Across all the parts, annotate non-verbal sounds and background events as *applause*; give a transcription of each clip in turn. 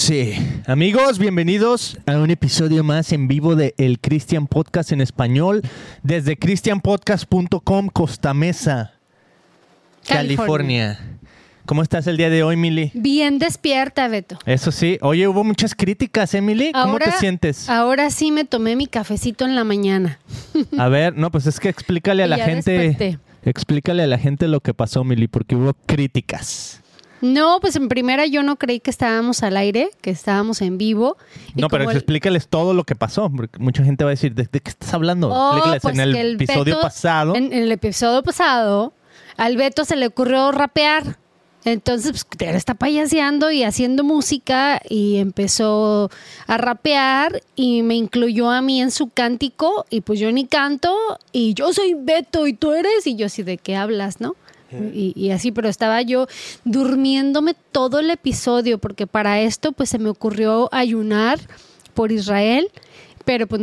12. Amigos, bienvenidos a un episodio más en vivo de El Christian Podcast en español desde christianpodcast.com Costa Mesa, California. ¿Cómo estás el día de hoy, Mili? Bien despierta, Beto. Eso sí. Oye, hubo muchas críticas, Emily. ¿Cómo Ahora- te sientes? Ahora sí me tomé mi cafecito en la mañana. A ver, no, pues es que explícale a *laughs* la ya gente. desperté. Explícale a la gente lo que pasó, Mili, porque hubo críticas. No, pues en primera yo no creí que estábamos al aire, que estábamos en vivo. No, pero el- explícales todo lo que pasó, porque mucha gente va a decir, ¿de, de qué estás hablando? Oh, Explícales pues en el, episodio Beto- pasado. En, en el episodio pasado, al Beto se le ocurrió rapear. Entonces, pues, él está payaseando y haciendo música y empezó a rapear y me incluyó a mí en su cántico y pues yo ni canto y yo soy Beto y tú eres y yo así de qué hablas, ¿no? Y, así, pero estaba yo durmiéndome todo el episodio porque para esto pues se me ocurrió ayunar por Israel, pero pues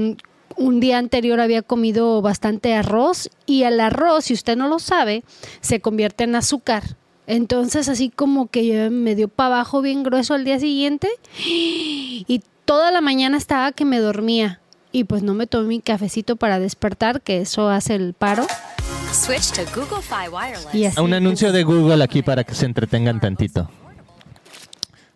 un día anterior había comido bastante arroz y el arroz, si usted no lo sabe, se convierte en azúcar. Entonces así como que me dio para abajo bien grueso al día siguiente y toda la mañana estaba que me dormía y pues no me tomé mi cafecito para despertar, que eso hace el paro. Switch to Google Fi Wireless. Y así, A un anuncio de Google aquí para que se entretengan tantito.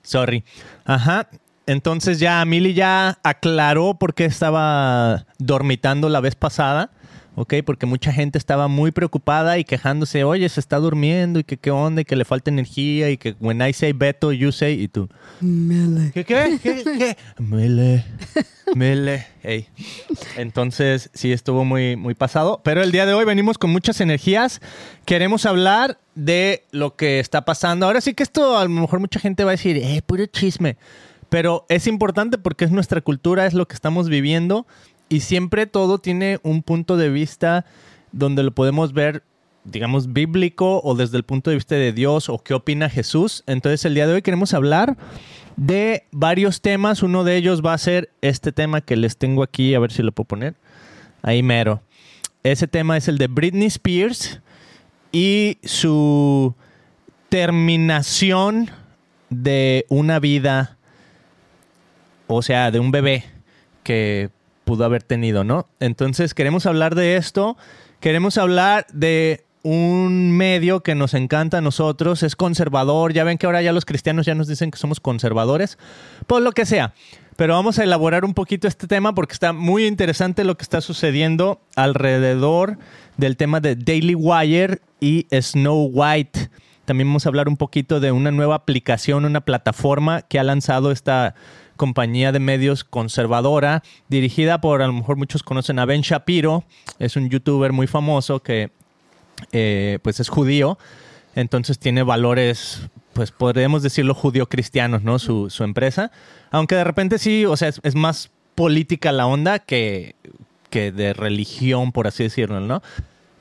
Sorry. Ajá. Entonces ya Mili ya aclaró por qué estaba dormitando la vez pasada. ¿Ok? Porque mucha gente estaba muy preocupada y quejándose, oye, se está durmiendo y que qué onda y que le falta energía y que when I say Beto, you say y tú. ¿Qué qué? ¿Qué qué? Mele. Mele. Ey. Entonces, sí estuvo muy muy pasado, pero el día de hoy venimos con muchas energías. Queremos hablar de lo que está pasando. Ahora sí que esto a lo mejor mucha gente va a decir, "Eh, puro chisme." Pero es importante porque es nuestra cultura, es lo que estamos viviendo y siempre todo tiene un punto de vista donde lo podemos ver digamos, bíblico o desde el punto de vista de Dios o qué opina Jesús. Entonces el día de hoy queremos hablar de varios temas. Uno de ellos va a ser este tema que les tengo aquí, a ver si lo puedo poner. Ahí mero. Ese tema es el de Britney Spears y su terminación de una vida, o sea, de un bebé que pudo haber tenido, ¿no? Entonces queremos hablar de esto, queremos hablar de un medio que nos encanta a nosotros, es conservador, ya ven que ahora ya los cristianos ya nos dicen que somos conservadores, por lo que sea. Pero vamos a elaborar un poquito este tema porque está muy interesante lo que está sucediendo alrededor del tema de Daily Wire y Snow White. También vamos a hablar un poquito de una nueva aplicación, una plataforma que ha lanzado esta compañía de medios conservadora, dirigida por, a lo mejor muchos conocen a Ben Shapiro, es un youtuber muy famoso que eh, pues es judío, entonces tiene valores, pues podríamos decirlo judío-cristianos, ¿no? Su, su empresa, aunque de repente sí, o sea, es, más política la onda que, que de religión, por así decirlo, ¿no?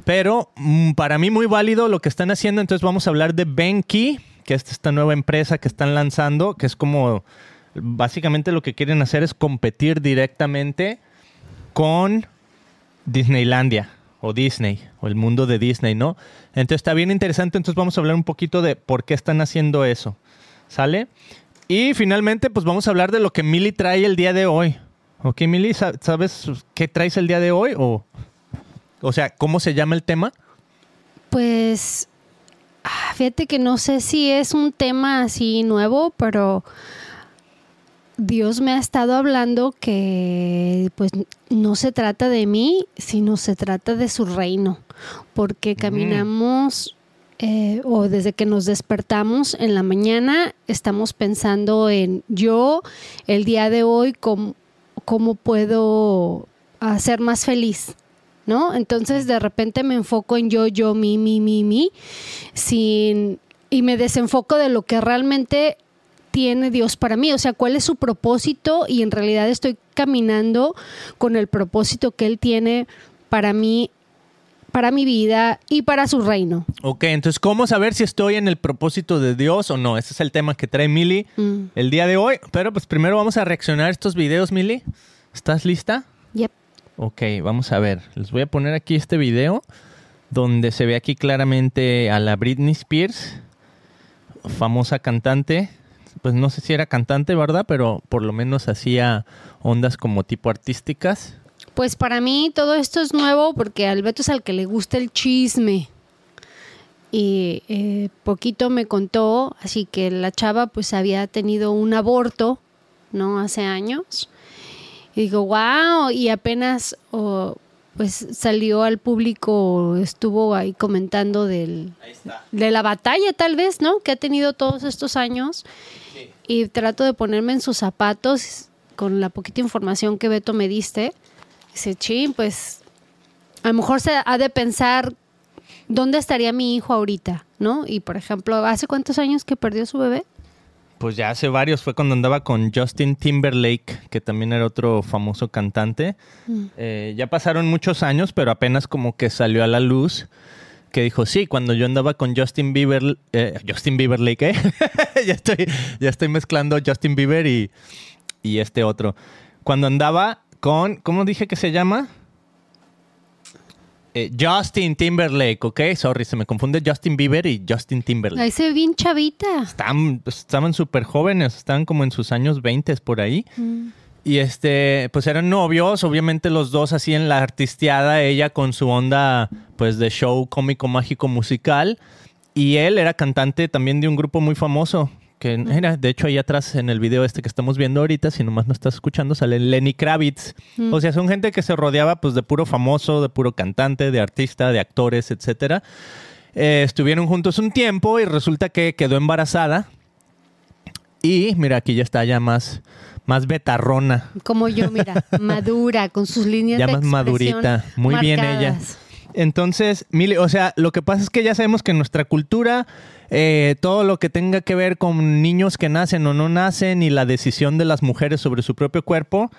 Pero mm, para mí muy válido lo que están haciendo, entonces vamos a hablar de Benki, que es esta nueva empresa que están lanzando, que es como básicamente lo que quieren hacer es competir directamente con Disneylandia o Disney o el mundo de Disney, ¿no? Entonces está bien interesante, entonces vamos a hablar un poquito de por qué están haciendo eso, ¿sale? Y finalmente pues vamos a hablar de lo que Mili trae el día de hoy. ¿Ok, Mili? sa- ¿Sabes qué traes el día de hoy? O, o sea, ¿cómo se llama el tema? Pues, ah, fíjate que no sé si es un tema así nuevo, pero Dios me ha estado hablando que pues no se trata de mí, sino se trata de su reino, porque caminamos eh, o desde que nos despertamos en la mañana estamos pensando en yo el día de hoy cómo, cómo puedo hacer más feliz. ¿No? Entonces de repente me enfoco en yo, yo, mi, mi, mi, mi, sin y me desenfoco de lo que realmente tiene Dios para mí, o sea, cuál es su propósito y en realidad estoy caminando con el propósito que Él tiene para mí, para mi vida y para su reino. Ok, entonces, ¿cómo saber si estoy en el propósito de Dios o no? Ese es el tema que trae Mili Mm. el día de hoy. Pero pues primero vamos a reaccionar a estos videos, Mili. ¿Estás lista? Yep. Ok, vamos a ver. Les voy a poner aquí este video donde se ve aquí claramente a la Britney Spears, famosa cantante. Pues no sé si era cantante, ¿verdad? Pero por lo menos hacía ondas como tipo artísticas. Pues para mí todo esto es nuevo porque al Beto es al que le gusta el chisme. Y eh, poquito me contó, así que la chava pues había tenido un aborto, ¿no? Hace años. Y digo, wow, y apenas pues salió al público, estuvo ahí comentando del, de la batalla tal vez, ¿no? Que ha tenido todos estos años. Y trato de ponerme en sus zapatos con la poquita información que Beto me diste. Dice, ching, pues a lo mejor se ha de pensar dónde estaría mi hijo ahorita, ¿no? Y por ejemplo, ¿hace cuántos años que perdió su bebé? Pues ya hace varios, fue cuando andaba con Justin Timberlake, que también era otro famoso cantante. Eh, ya pasaron muchos años, pero apenas como que salió a la luz que dijo, sí, cuando yo andaba con Justin Bieber, eh, Justin Bieberlake, ¿eh? *laughs* ya, estoy, ya estoy mezclando Justin Bieber y, y este otro. Cuando andaba con, ¿cómo dije que se llama? Eh, Justin Timberlake, ¿ok? Sorry, se me confunde Justin Bieber y Justin Timberlake. Ahí se ve bien chavita. Estaban, estaban súper jóvenes, estaban como en sus años 20 por ahí. Mm. Y este, pues eran novios, obviamente los dos así en la artisteada, ella con su onda pues de show cómico mágico musical y él era cantante también de un grupo muy famoso que era, de hecho ahí atrás en el video este que estamos viendo ahorita, si nomás no estás escuchando, sale Lenny Kravitz. Mm. O sea, son gente que se rodeaba pues de puro famoso, de puro cantante, de artista, de actores, etcétera. Eh, estuvieron juntos un tiempo y resulta que quedó embarazada. Y mira, aquí ya está ya más, más betarrona. Como yo, mira, *laughs* madura, con sus líneas Ya de más madurita. Muy bien ella. Entonces, Mili, o sea, lo que pasa es que ya sabemos que en nuestra cultura, eh, todo lo que tenga que ver con niños que nacen o no nacen y la decisión de las mujeres sobre su propio cuerpo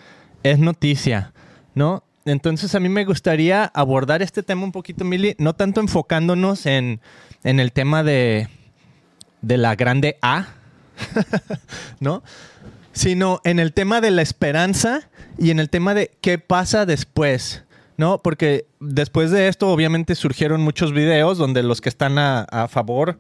es noticia, ¿no? Entonces, a mí me gustaría abordar este tema un poquito, Mili, no tanto enfocándonos en, en el tema de, de la grande A, *laughs* ¿no? Sino en el tema de la esperanza y en el tema de qué pasa después. ¿no? Porque después de esto, obviamente, surgieron muchos videos donde los que están a, a favor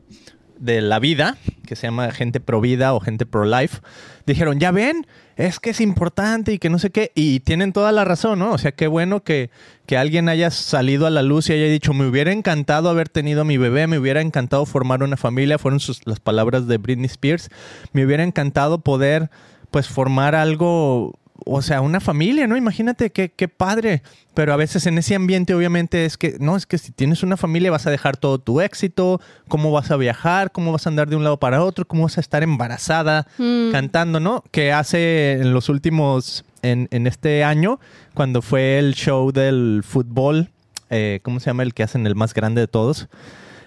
de la vida, que se llama gente pro vida o gente pro life, dijeron, ya ven, es que es importante y que no sé qué, y tienen toda la razón, ¿no? O sea, qué bueno que, que alguien haya salido a la luz y haya dicho, me hubiera encantado haber tenido a mi bebé, me hubiera encantado formar una familia, fueron las palabras de Britney Spears, me hubiera encantado poder, pues, formar algo o sea, una familia, ¿no? Imagínate qué, qué padre. Pero a veces en ese ambiente, obviamente, es que, no, es que si tienes una familia vas a dejar todo tu éxito, cómo vas a viajar, cómo vas a andar de un lado para otro, cómo vas a estar embarazada, Mm. cantando, ¿no? Que hace en los últimos, en, en este año, cuando fue el show del fútbol, eh, ¿cómo se llama el que hacen el más grande de todos?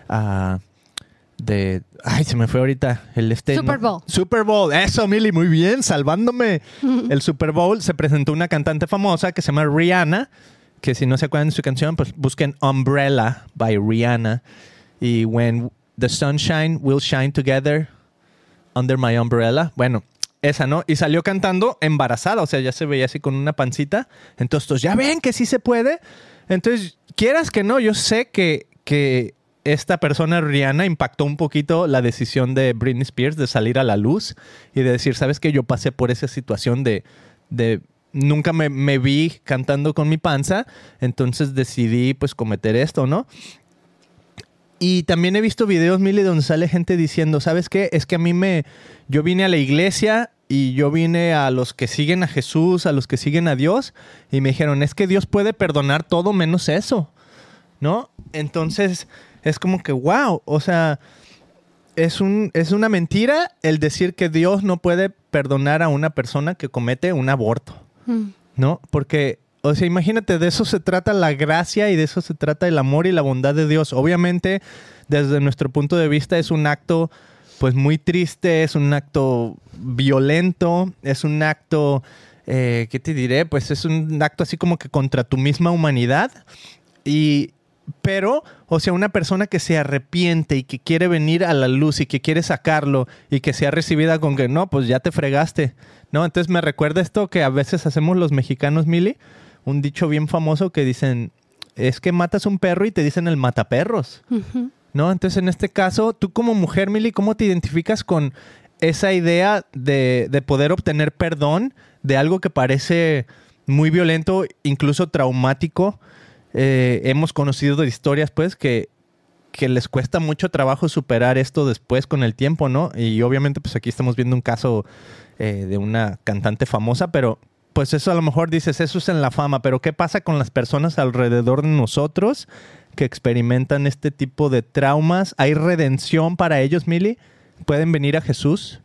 Ah, de. Ay, se me fue ahorita. El este. Super ¿no? Bowl. Super Bowl. Eso, Mili, muy bien, salvándome. *laughs* El Super Bowl se presentó una cantante famosa que se llama Rihanna. Que si no se acuerdan de su canción, pues busquen Umbrella by Rihanna. Y When the Sunshine Will Shine Together Under My Umbrella. Bueno, esa, ¿no? Y salió cantando embarazada, o sea, ya se veía así con una pancita. Entonces, ya ven que sí se puede. Entonces, quieras que no, yo sé que, que esta persona, Rihanna, impactó un poquito la decisión de Britney Spears de salir a la luz y de decir, ¿sabes que Yo pasé por esa situación de, de nunca me, vi cantando con mi panza, entonces decidí pues cometer esto, ¿no? Y también he visto videos, Mili, donde sale gente diciendo, ¿sabes qué? Es que a mí me... Yo vine a la iglesia y yo vine a los que siguen a Jesús, a los que siguen a Dios, y me dijeron, es que Dios puede perdonar todo menos eso, ¿no? Entonces, es como que, wow, o sea, es, un, es una mentira el decir que Dios no puede perdonar a una persona que comete un aborto. Mm. ¿no? Porque, o sea, imagínate, de eso se trata la gracia y de eso se trata el amor y la bondad de Dios. Obviamente, desde nuestro punto de vista, es un acto, pues, muy triste, es un acto violento, es un acto, eh, ¿qué te diré? Pues es un acto así como que contra tu misma humanidad. Y, pero, o sea, una persona que se arrepiente y que quiere venir a la luz y que quiere sacarlo y que sea recibida con que no, pues ya te fregaste, ¿no? Entonces me recuerda esto que a veces hacemos los mexicanos, Mili, un dicho bien famoso que dicen, es que matas un perro y te dicen el mataperros. ¿no? Entonces en este caso, tú como mujer, Mili, ¿cómo te identificas con esa idea de, de poder obtener perdón de algo que parece muy violento, incluso traumático. Eh, hemos conocido de historias, pues, que, que les cuesta mucho trabajo superar esto después con el tiempo, ¿no? Y obviamente, pues aquí estamos viendo un caso eh, de una cantante famosa, pero pues eso a lo mejor dices, eso es en la fama, pero ¿qué pasa con las personas alrededor de nosotros que experimentan este tipo de traumas? ¿Hay redención para ellos, Mili? ¿Pueden venir a Jesús?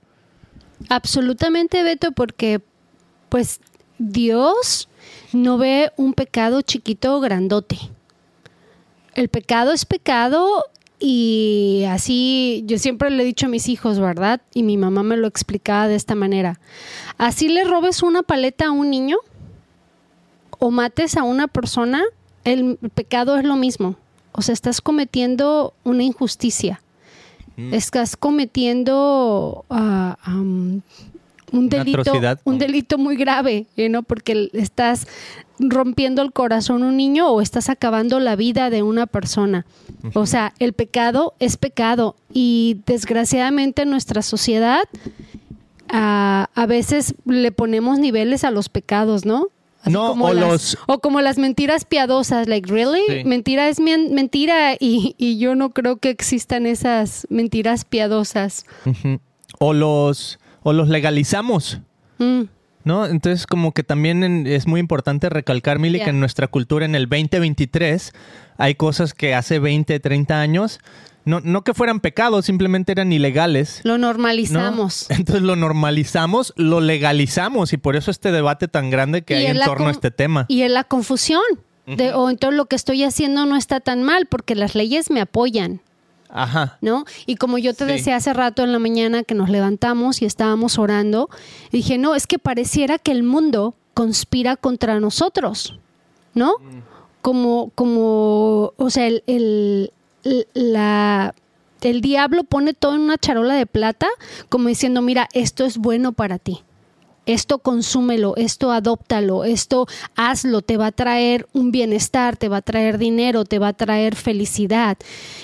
Absolutamente, Beto, porque pues Dios no ve un pecado chiquito o grandote. El pecado es pecado y así yo siempre le he dicho a mis hijos, ¿verdad? Y mi mamá me lo explicaba de esta manera. Así le robes una paleta a un niño o mates a una persona, el pecado es lo mismo. O sea, estás cometiendo una injusticia. Mm. Estás cometiendo ah, un delito, atrocidad. un delito muy grave, ¿no? Porque estás rompiendo el corazón a un niño o estás acabando la vida de una persona. O sea, el pecado es pecado y desgraciadamente en nuestra sociedad a, a veces le ponemos niveles a los pecados, ¿no? No, o las, los- o como las mentiras piadosas, like, really? Sí. Mentira es mentira y, y yo no creo que existan esas mentiras piadosas. O los, o los legalizamos. Mm. ¿No? Entonces, como que también en- es muy importante recalcar, Mili, que en nuestra cultura en el 2023 hay cosas que hace 20, 30 años, no, no que fueran pecados, simplemente eran ilegales. Lo ¿no? normalizamos. *laughs* Entonces lo normalizamos, lo legalizamos y por eso este debate tan grande que Y hay en torno a este tema. Y en la confusión. De, O entonces lo que estoy haciendo no está tan mal porque las leyes me apoyan, Ajá. ¿no? Y como yo te Sí. decía hace rato en la mañana que nos levantamos y estábamos orando, dije, no, es que pareciera que el mundo conspira contra nosotros, ¿no? Como, como, o sea, el, el, el- la, el diablo pone todo en una charola de plata, como diciendo, mira, esto es bueno para ti. Esto consúmelo, esto adóptalo, esto hazlo, te va a traer un bienestar, te va a traer dinero, te va a traer felicidad.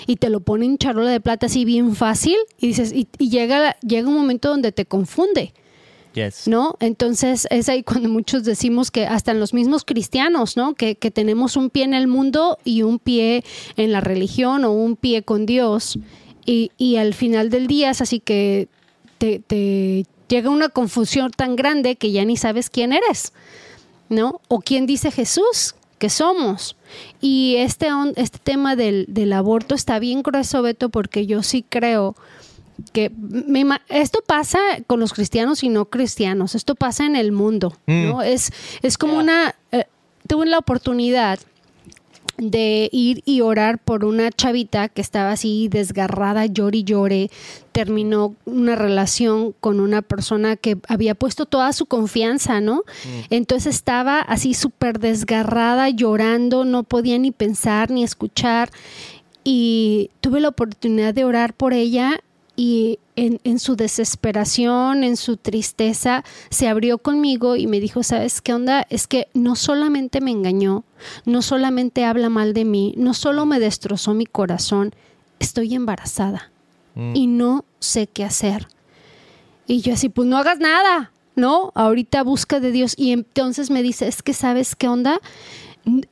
Y te lo pone en charola de plata así bien fácil y dices, y, y llega, llega un momento donde te confunde. Yes. ¿no? Entonces es ahí cuando muchos decimos que hasta en los mismos cristianos, ¿no? Que, que tenemos un pie en el mundo y un pie en la religión o un pie con Dios. Y, y al final del día es así que te, te llega una confusión tan grande que ya ni sabes quién eres, ¿no? O quién dice Jesús que somos. Y este, este tema del, del aborto está bien grueso, Beto, porque yo sí creo que me esto pasa con los cristianos y no cristianos, esto pasa en el mundo, ¿no? Mm. Es, es como una, eh, tuve la oportunidad de ir y orar por una chavita que estaba así desgarrada, llore y llore, terminó una relación con una persona que había puesto toda su confianza, ¿no? Entonces estaba así súper desgarrada, llorando, no podía ni pensar ni escuchar. Y tuve la oportunidad de orar por ella y en, en su desesperación, en su tristeza, se abrió conmigo y me dijo, ¿sabes qué onda? Es que no solamente me engañó, no solamente habla mal de mí, no solo me destrozó mi corazón, estoy embarazada Mm. y no sé qué hacer. Y yo así, pues no hagas nada, ¿no? Ahorita busca de Dios. Y entonces me dice, es que sabes qué onda,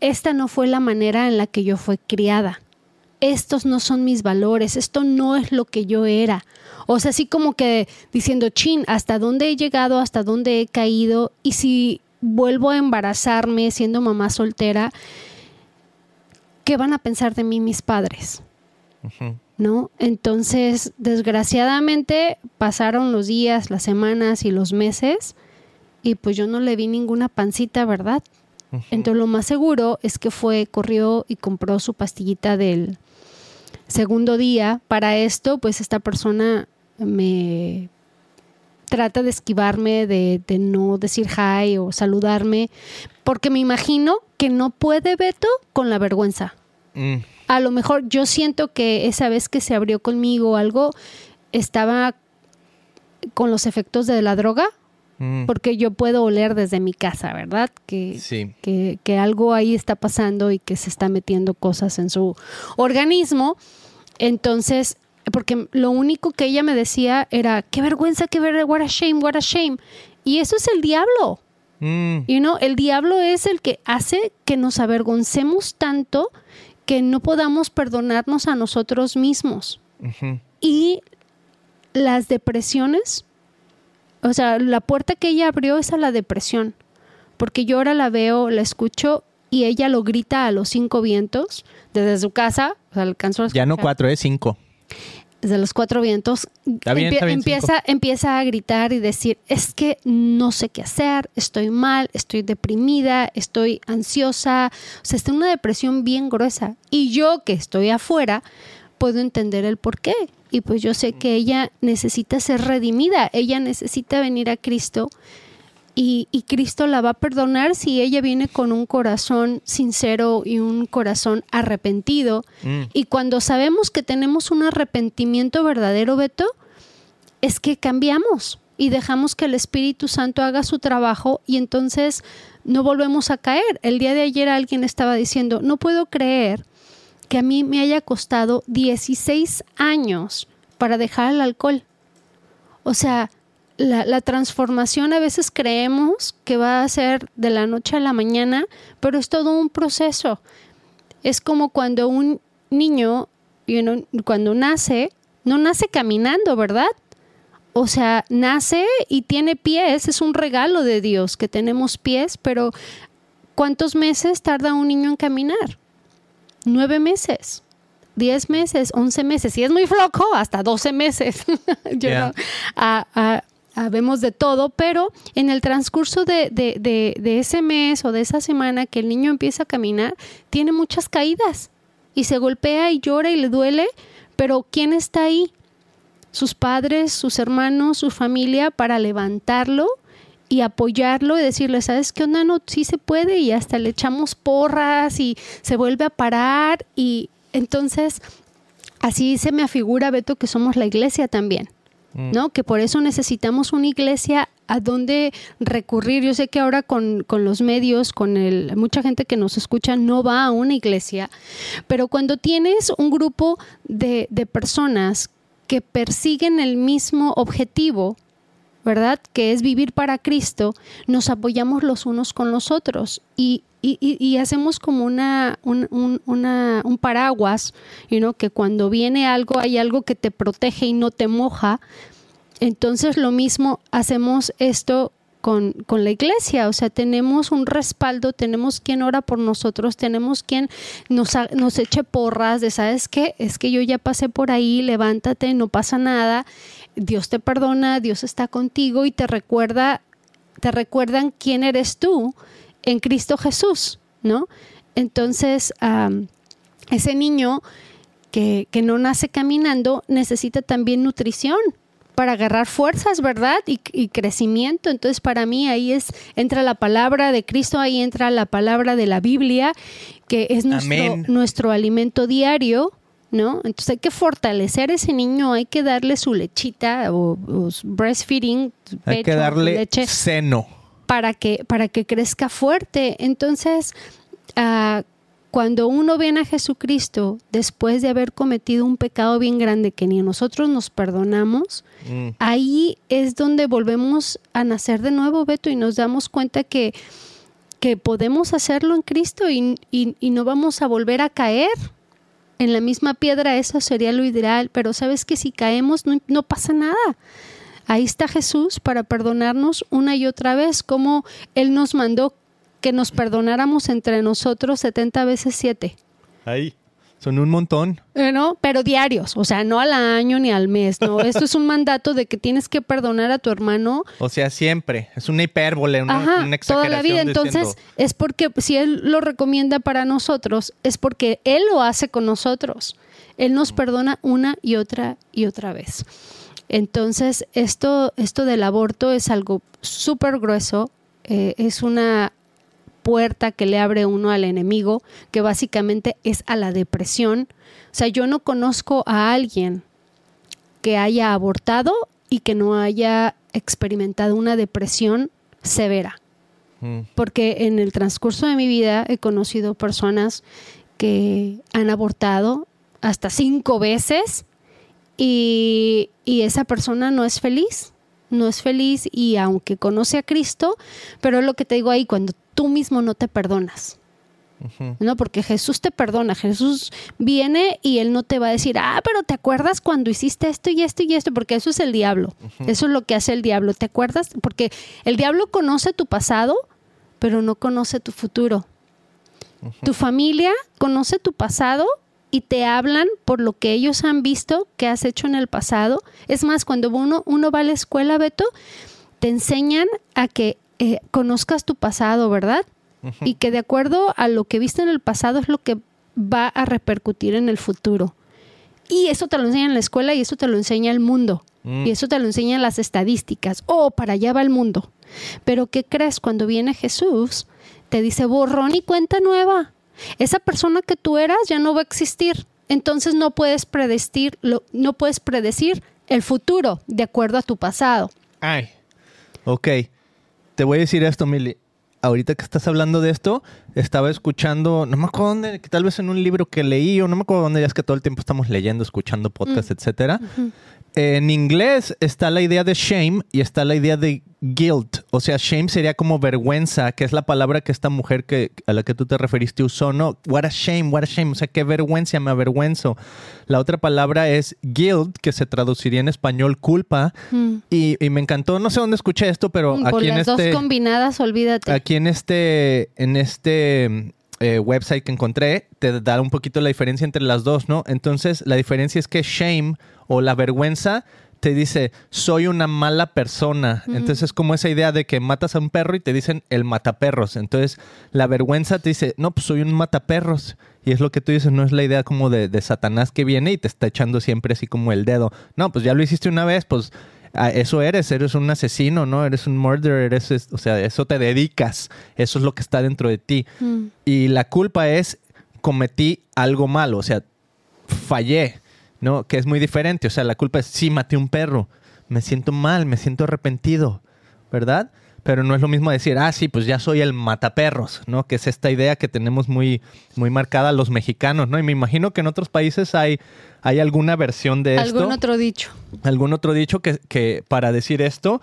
esta no fue la manera en la que yo fui criada. Estos no son mis valores, esto no es lo que yo era. O sea, así como que diciendo, chin, ¿hasta dónde he llegado? ¿Hasta dónde he caído? Y si vuelvo a embarazarme siendo mamá soltera, ¿qué van a pensar de mí mis padres? ¿no? Entonces, desgraciadamente, pasaron los días, las semanas y los meses y pues yo no le vi ninguna pancita, ¿verdad? Entonces, lo más seguro es que fue, corrió y compró su pastillita del segundo día. Para esto, pues esta persona me trata de esquivarme, de, de no decir hi o saludarme, porque me imagino que no puede Beto con la vergüenza Mm. a lo mejor yo siento que esa vez que se abrió conmigo algo estaba con los efectos de la droga, Mm. porque yo puedo oler desde mi casa, ¿verdad? Que, Sí. que, que algo ahí está pasando y que se está metiendo cosas en su organismo. Entonces, porque lo único que ella me decía era, qué vergüenza, qué vergüenza, what a shame, what a shame. Y eso es el diablo. Mm, You know, el diablo es el que hace que nos avergoncemos tanto que no podamos perdonarnos a nosotros mismos. Y las depresiones, o sea, la puerta que ella abrió es a la depresión, porque yo ahora la veo, la escucho y ella lo grita a los cinco vientos desde su casa, o sea, alcanzó a Ya no cuatro, es cinco. Desde los cuatro vientos, bien, empieza a gritar y decir, es que no sé qué hacer, estoy mal, estoy deprimida, estoy ansiosa, o sea, está en una depresión bien gruesa. Y yo que estoy afuera, puedo entender el por qué. Y pues yo sé que ella necesita ser redimida, ella necesita venir a Cristo y, y Cristo la va a perdonar si ella viene con un corazón sincero y un corazón arrepentido. Mm. Y cuando sabemos que tenemos un arrepentimiento verdadero, Beto, es que cambiamos y dejamos que el Espíritu Santo haga su trabajo y entonces no volvemos a caer. El día de ayer alguien estaba diciendo, no puedo creer que a mí me haya costado 16 años para dejar el alcohol. O sea, la, la transformación a veces creemos que va a ser de la noche a la mañana, pero es todo un proceso. Es como cuando un niño, you know, cuando nace, no nace caminando, ¿verdad? O sea, nace y tiene pies, es un regalo de Dios que tenemos pies, pero ¿cuántos meses tarda un niño en caminar? Nueve meses, diez meses, once meses. Si es muy flojo, hasta doce meses. *laughs* Yeah. Habemos de todo, pero en el transcurso de, de- de- ese mes o de esa semana que el niño empieza a caminar, tiene muchas caídas y se golpea y llora y le duele, pero ¿quién está ahí? Sus padres, sus hermanos, su familia para levantarlo y apoyarlo y decirle, ¿sabes qué onda? No, sí se puede y hasta le echamos porras y se vuelve a parar y entonces así se me afigura, Beto, que somos la iglesia también. ¿No? Que por eso necesitamos una iglesia a donde recurrir. Yo sé que ahora con, con los medios, con el, mucha gente que nos escucha no va a una iglesia, pero cuando tienes un grupo de, de personas que persiguen el mismo objetivo, ¿verdad? Que es vivir para Cristo, nos apoyamos los unos con los otros y, hacemos como una, un, paraguas, you know, que cuando viene algo, hay algo que te protege y no te moja. Entonces lo mismo hacemos esto con, la iglesia, o sea, tenemos un respaldo, tenemos quien ora por nosotros, tenemos quien nos, nos eche porras de, ¿sabes qué? Es que yo ya pasé por ahí, levántate, no pasa nada, Dios te perdona, Dios está contigo y te recuerda, te recuerdan quién eres tú en Cristo Jesús, ¿no? Entonces, ese niño que, que no nace caminando necesita también nutrición para agarrar fuerzas, ¿verdad? Y, y crecimiento. Entonces, para mí ahí es, entra la palabra de Cristo, ahí entra la palabra de la Biblia, que es nuestro, nuestro alimento diario, ¿no? Entonces hay que fortalecer a ese niño, hay que darle su lechita o, breastfeeding, su Hay que pecho, darle leche seno. para que, para que crezca fuerte. Entonces, ah, cuando uno viene a Jesucristo después de haber cometido un pecado bien grande que ni nosotros nos perdonamos, Mm. ahí es donde volvemos a nacer de nuevo, Beto, y nos damos cuenta que, que podemos hacerlo en Cristo y, y- y no vamos a volver a caer en la misma piedra, eso sería lo ideal, pero sabes que si caemos no, pasa nada. Ahí está Jesús para perdonarnos una y otra vez, como Él nos mandó que nos perdonáramos entre nosotros 70 veces 7. Ahí. Son un montón. Eh, ¿no? Pero diarios, o sea, no al año ni al mes, ¿no? *laughs* Esto es un mandato de que tienes que perdonar a tu hermano O sea, siempre. Es una hipérbole, una, Ajá, una toda la vida. Entonces, diciendo, es porque si Él lo recomienda para nosotros, es porque Él lo hace con nosotros. Él nos perdona una y otra y otra vez. Entonces, esto, esto del aborto es algo súper grueso, eh, es una puerta que le abre uno al enemigo, que básicamente es a la depresión. O sea, yo no conozco a alguien que haya abortado y que no haya experimentado una depresión severa mm, porque en el transcurso de mi vida he conocido personas que han abortado hasta cinco veces y, y esa persona no es feliz, no es feliz y aunque conoce a Cristo, pero es lo que te digo ahí, cuando tú mismo no te perdonas. No, porque Jesús te perdona, Jesús viene y Él no te va a decir, ah, pero ¿te acuerdas cuando hiciste esto y esto y esto? Porque eso es el diablo, eso es lo que hace el diablo, ¿te acuerdas? Porque el diablo conoce tu pasado, pero no conoce tu futuro. Tu familia conoce tu pasado y te hablan por lo que ellos han visto que has hecho en el pasado. Es más, cuando uno, uno va a la escuela, Beto, te enseñan a que eh, conozcas tu pasado, ¿verdad? y que de acuerdo a lo que viste en el pasado es lo que va a repercutir en el futuro. Y eso te lo enseña en la escuela y eso te lo enseña el mundo. Mm. Y eso te lo enseñan las estadísticas. Oh, para allá va el mundo. Pero ¿qué crees? Cuando viene Jesús, te dice borrón y cuenta nueva. Esa persona que tú eras ya no va a existir. Entonces no puedes predecir, lo- no puedes predecir el futuro de acuerdo a tu pasado. Ay. Ok. Te voy a decir esto, Mili. Ahorita que estás hablando de esto, estaba escuchando, no me acuerdo dónde, que tal vez en un libro que leí, o no me acuerdo dónde, ya es que todo el tiempo estamos leyendo, escuchando podcasts, etcétera. En inglés está la idea de shame y está la idea de guilt. O sea, shame sería como vergüenza, que es la palabra que esta mujer que, a la que tú te referiste usó, ¿no? What a shame, what a shame. O sea, qué vergüenza, me avergüenzo. La otra palabra es guilt, que se traduciría en español culpa. Y, y me encantó, no sé dónde escuché esto, pero Mm, Por aquí en las este... dos combinadas, olvídate. Aquí en este, en este eh, website que encontré, te da un poquito la diferencia entre las dos, ¿no? Entonces, la diferencia es que shame o la vergüenza te dice, soy una mala persona. Entonces, es como esa idea de que matas a un perro y te dicen el mataperros. Entonces, la vergüenza te dice, no, pues soy un mataperros. Y es lo que tú dices, no es la idea como de, de Satanás que viene y te está echando siempre así como el dedo. No, pues ya lo hiciste una vez, pues eso eres, eres un asesino, ¿no? Eres un murderer, eres, es- o sea, eso te dedicas, eso es lo que está dentro de ti. Mm. Y la culpa es, cometí algo malo, o sea, fallé, ¿no? Que es muy diferente, o sea, la culpa es, sí, maté un perro, me siento mal, me siento arrepentido, ¿verdad? Pero no es lo mismo decir, ah, sí, pues ya soy el mataperros, ¿no? Que es esta idea que tenemos muy, muy marcada los mexicanos, ¿no? Y me imagino que en otros países hay, hay alguna versión de esto Algún otro dicho. algún otro dicho que, que para decir esto.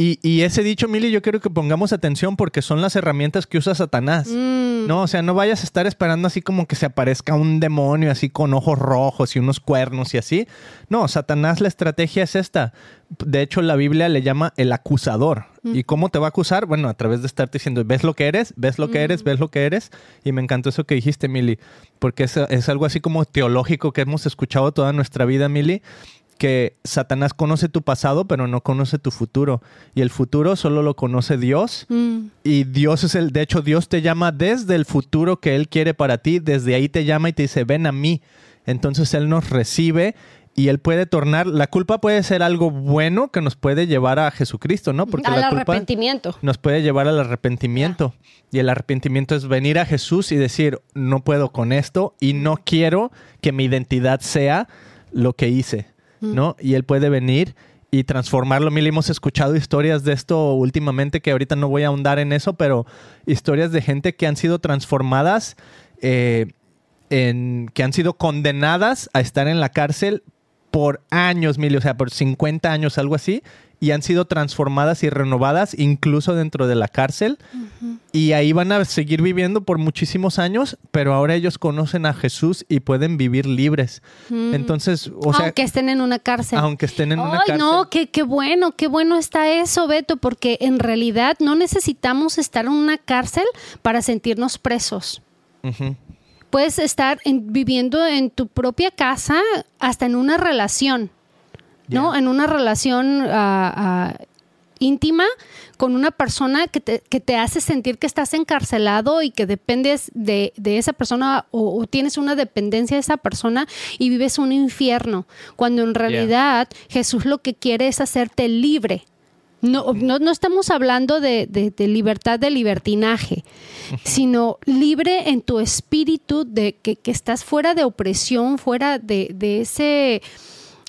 Y, y ese dicho, Mili, yo quiero que pongamos atención porque son las herramientas que usa Satanás. Mm. No, o sea, no vayas a estar esperando así como que se aparezca un demonio así con ojos rojos y unos cuernos y así. No, Satanás la estrategia es esta. De hecho, la Biblia le llama el acusador. ¿Y cómo te va a acusar? Bueno, a través de estarte diciendo, ¿ves lo que eres? ¿Ves lo que eres? ¿Ves lo que eres? Y me encantó eso que dijiste, Mili, porque es, es algo así como teológico que hemos escuchado toda nuestra vida, Mili que Satanás conoce tu pasado, pero no conoce tu futuro. Y el futuro solo lo conoce Dios. Mm. Y Dios es el, de hecho, Dios te llama desde el futuro que Él quiere para ti. Desde ahí te llama y te dice, ven a mí. Entonces Él nos recibe y Él puede tornar, la culpa puede ser algo bueno que nos puede llevar a Jesucristo, ¿no? Porque Al la culpa arrepentimiento. nos puede llevar al arrepentimiento. Y el arrepentimiento es venir a Jesús y decir, no puedo con esto y no quiero que mi identidad sea lo que hice, ¿no? Y Él puede venir y transformarlo. Mil hemos escuchado historias de esto últimamente que ahorita no voy a ahondar en eso, pero historias de gente que han sido transformadas, eh, en, que han sido condenadas a estar en la cárcel por años, Mili, o sea, por 50 años, algo así, y han sido transformadas y renovadas incluso dentro de la cárcel. Y ahí van a seguir viviendo por muchísimos años, pero ahora ellos conocen a Jesús y pueden vivir libres. Entonces, o sea, aunque estén en una cárcel. aunque estén en una Ay, cárcel. no, qué, qué bueno, qué bueno está eso, Beto, porque en realidad no necesitamos estar en una cárcel para sentirnos presos. Puedes estar en- viviendo en tu propia casa, hasta en una relación, ¿no? En una relación ah, íntima con una persona que te, que te hace sentir que estás encarcelado y que dependes de, de esa persona o, o tienes una dependencia de esa persona y vives un infierno, cuando en realidad Jesús lo que quiere es hacerte libre. No, no, no estamos hablando de, de- de libertad de libertinaje, sino libre en tu espíritu, de que, que estás fuera de opresión, fuera de, de ese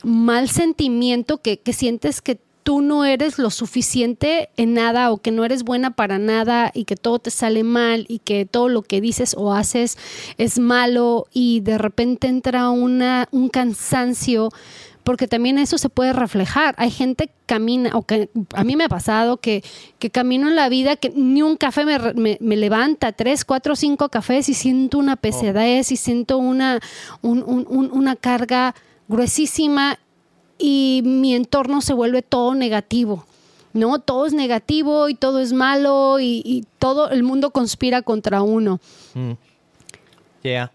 mal sentimiento que, que sientes que tú no eres lo suficiente en nada o que no eres buena para nada y que todo te sale mal y que todo lo que dices o haces es malo y de repente entra una, un cansancio porque también eso se puede reflejar. Hay gente que camina, o que a mí me ha pasado que, que camino en la vida que ni un café me, me, levanta, tres, cuatro, cinco cafés y siento una pesadez y siento una, una carga gruesísima y mi entorno se vuelve todo negativo. ¿no? Todo es negativo y todo es malo y, todo el mundo conspira contra uno. Mm. Yeah.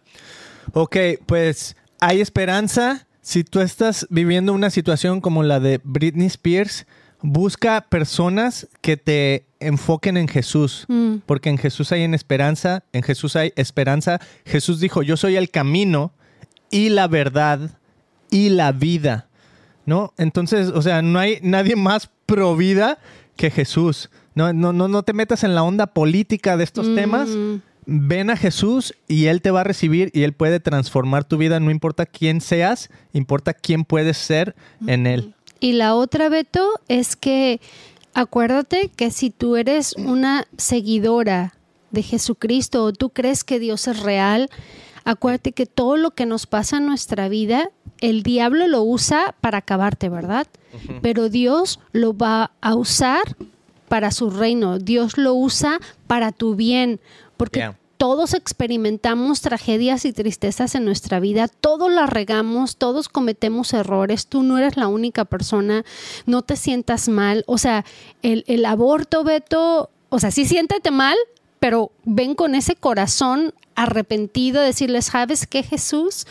Ok, pues hay esperanza. Si tú estás viviendo una situación como la de Britney Spears, busca personas que te enfoquen en Jesús, mm. porque en Jesús hay en esperanza, en Jesús hay esperanza. Jesús dijo, yo soy el camino y la verdad y la vida. ¿No? Entonces, o sea, no hay nadie más pro vida que Jesús. No, no, no, no te metas en la onda política de estos temas. Mm. Ven a Jesús y Él te va a recibir y Él puede transformar tu vida. No importa quién seas, importa quién puedes ser en Él. Y la otra, Beto, es que acuérdate que si tú eres una seguidora de Jesucristo o tú crees que Dios es real, acuérdate que todo lo que nos pasa en nuestra vida, el diablo lo usa para acabarte, ¿verdad? Pero Dios lo va a usar para su reino. Dios lo usa para tu bien, porque todos experimentamos tragedias y tristezas en nuestra vida, todos las regamos, todos cometemos errores, tú no eres la única persona, no te sientas mal, o sea, el, el aborto, Beto, o sea, sí siéntete mal, pero ven con ese corazón arrepentido, decirles, ¿sabes qué, Jesús?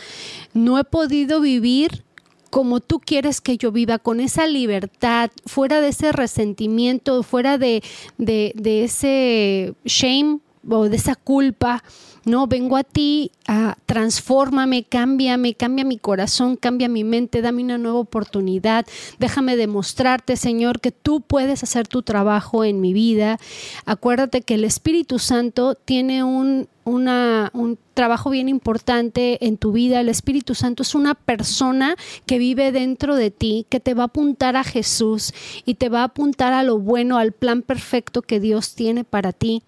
No he podido vivir como tú quieres que yo viva, con esa libertad, fuera de ese resentimiento, fuera de, de, de ese shame o de esa culpa, no, vengo a ti, transfórmame, cámbiame, cambia mi corazón, cambia mi mente, dame una nueva oportunidad. Déjame demostrarte, Señor, que tú puedes hacer tu trabajo en mi vida. Acuérdate que el Espíritu Santo tiene un, un trabajo bien importante en tu vida. El Espíritu Santo es una persona que vive dentro de ti, que te va a apuntar a Jesús y te va a apuntar a lo bueno, al plan perfecto que Dios tiene para ti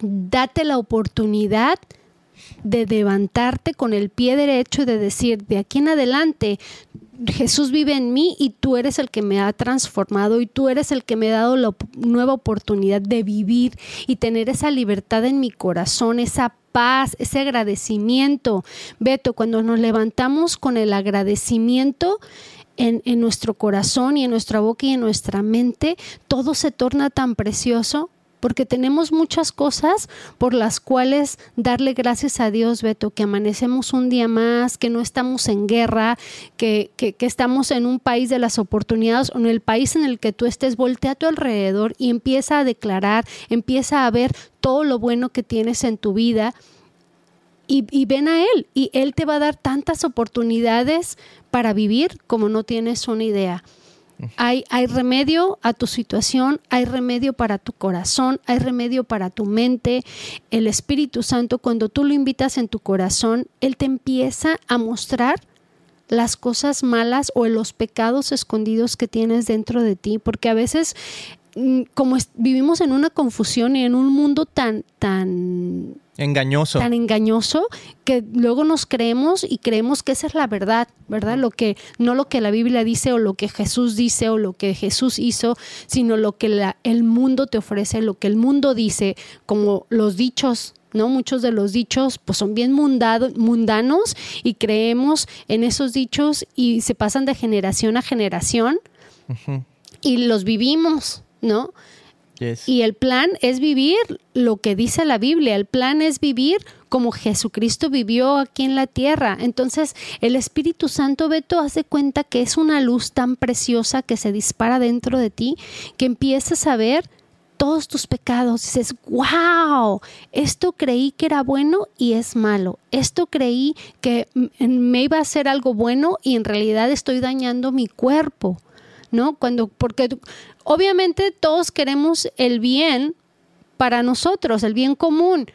date la oportunidad de levantarte con el pie derecho y de decir, de aquí en adelante, Jesús vive en mí y tú eres el que me ha transformado y tú eres el que me ha dado la nueva oportunidad de vivir y tener esa libertad en mi corazón, esa paz, ese agradecimiento. Beto, cuando nos levantamos con el agradecimiento, en, en, nuestro corazón y en nuestra boca y en nuestra mente, todo se torna tan precioso porque tenemos muchas cosas por las cuales darle gracias a Dios, Beto, que amanecemos un día más, que no estamos en guerra, que, que, estamos en un país de las oportunidades o en el país en el que tú estés, voltea a tu alrededor y empieza a declarar, empieza a ver todo lo bueno que tienes en tu vida. Y, y, ven a Él y Él te va a dar tantas oportunidades para vivir como no tienes una idea. Hay, hay remedio a tu situación, hay remedio para tu corazón, hay remedio para tu mente. El Espíritu Santo, cuando tú lo invitas en tu corazón, Él te empieza a mostrar las cosas malas o los pecados escondidos que tienes dentro de ti, porque a veces mm, como vivimos en una confusión y en un mundo tan tan engañoso. Tan engañoso que luego nos creemos y creemos que esa es la verdad, ¿verdad? Lo que no lo que la Biblia dice o lo que Jesús dice o lo que Jesús hizo, sino lo que la, el mundo te ofrece, lo que el mundo dice, como los dichos ¿no? Muchos de los dichos pues son bien mundanos y creemos en esos dichos y se pasan de generación a generación y los vivimos, ¿no? Y el plan es vivir lo que dice la Biblia, el plan es vivir como Jesucristo vivió aquí en la tierra. Entonces, el Espíritu Santo, Beto, hace cuenta que es una luz tan preciosa que se dispara dentro de ti, que empiezas a ver todos tus pecados. Dices, wow, esto creí que era bueno y es malo. Esto creí que me iba a hacer algo bueno y en realidad estoy dañando mi cuerpo. ¿No? Cuando, porque Obviamente todos queremos el bien para nosotros, el bien común.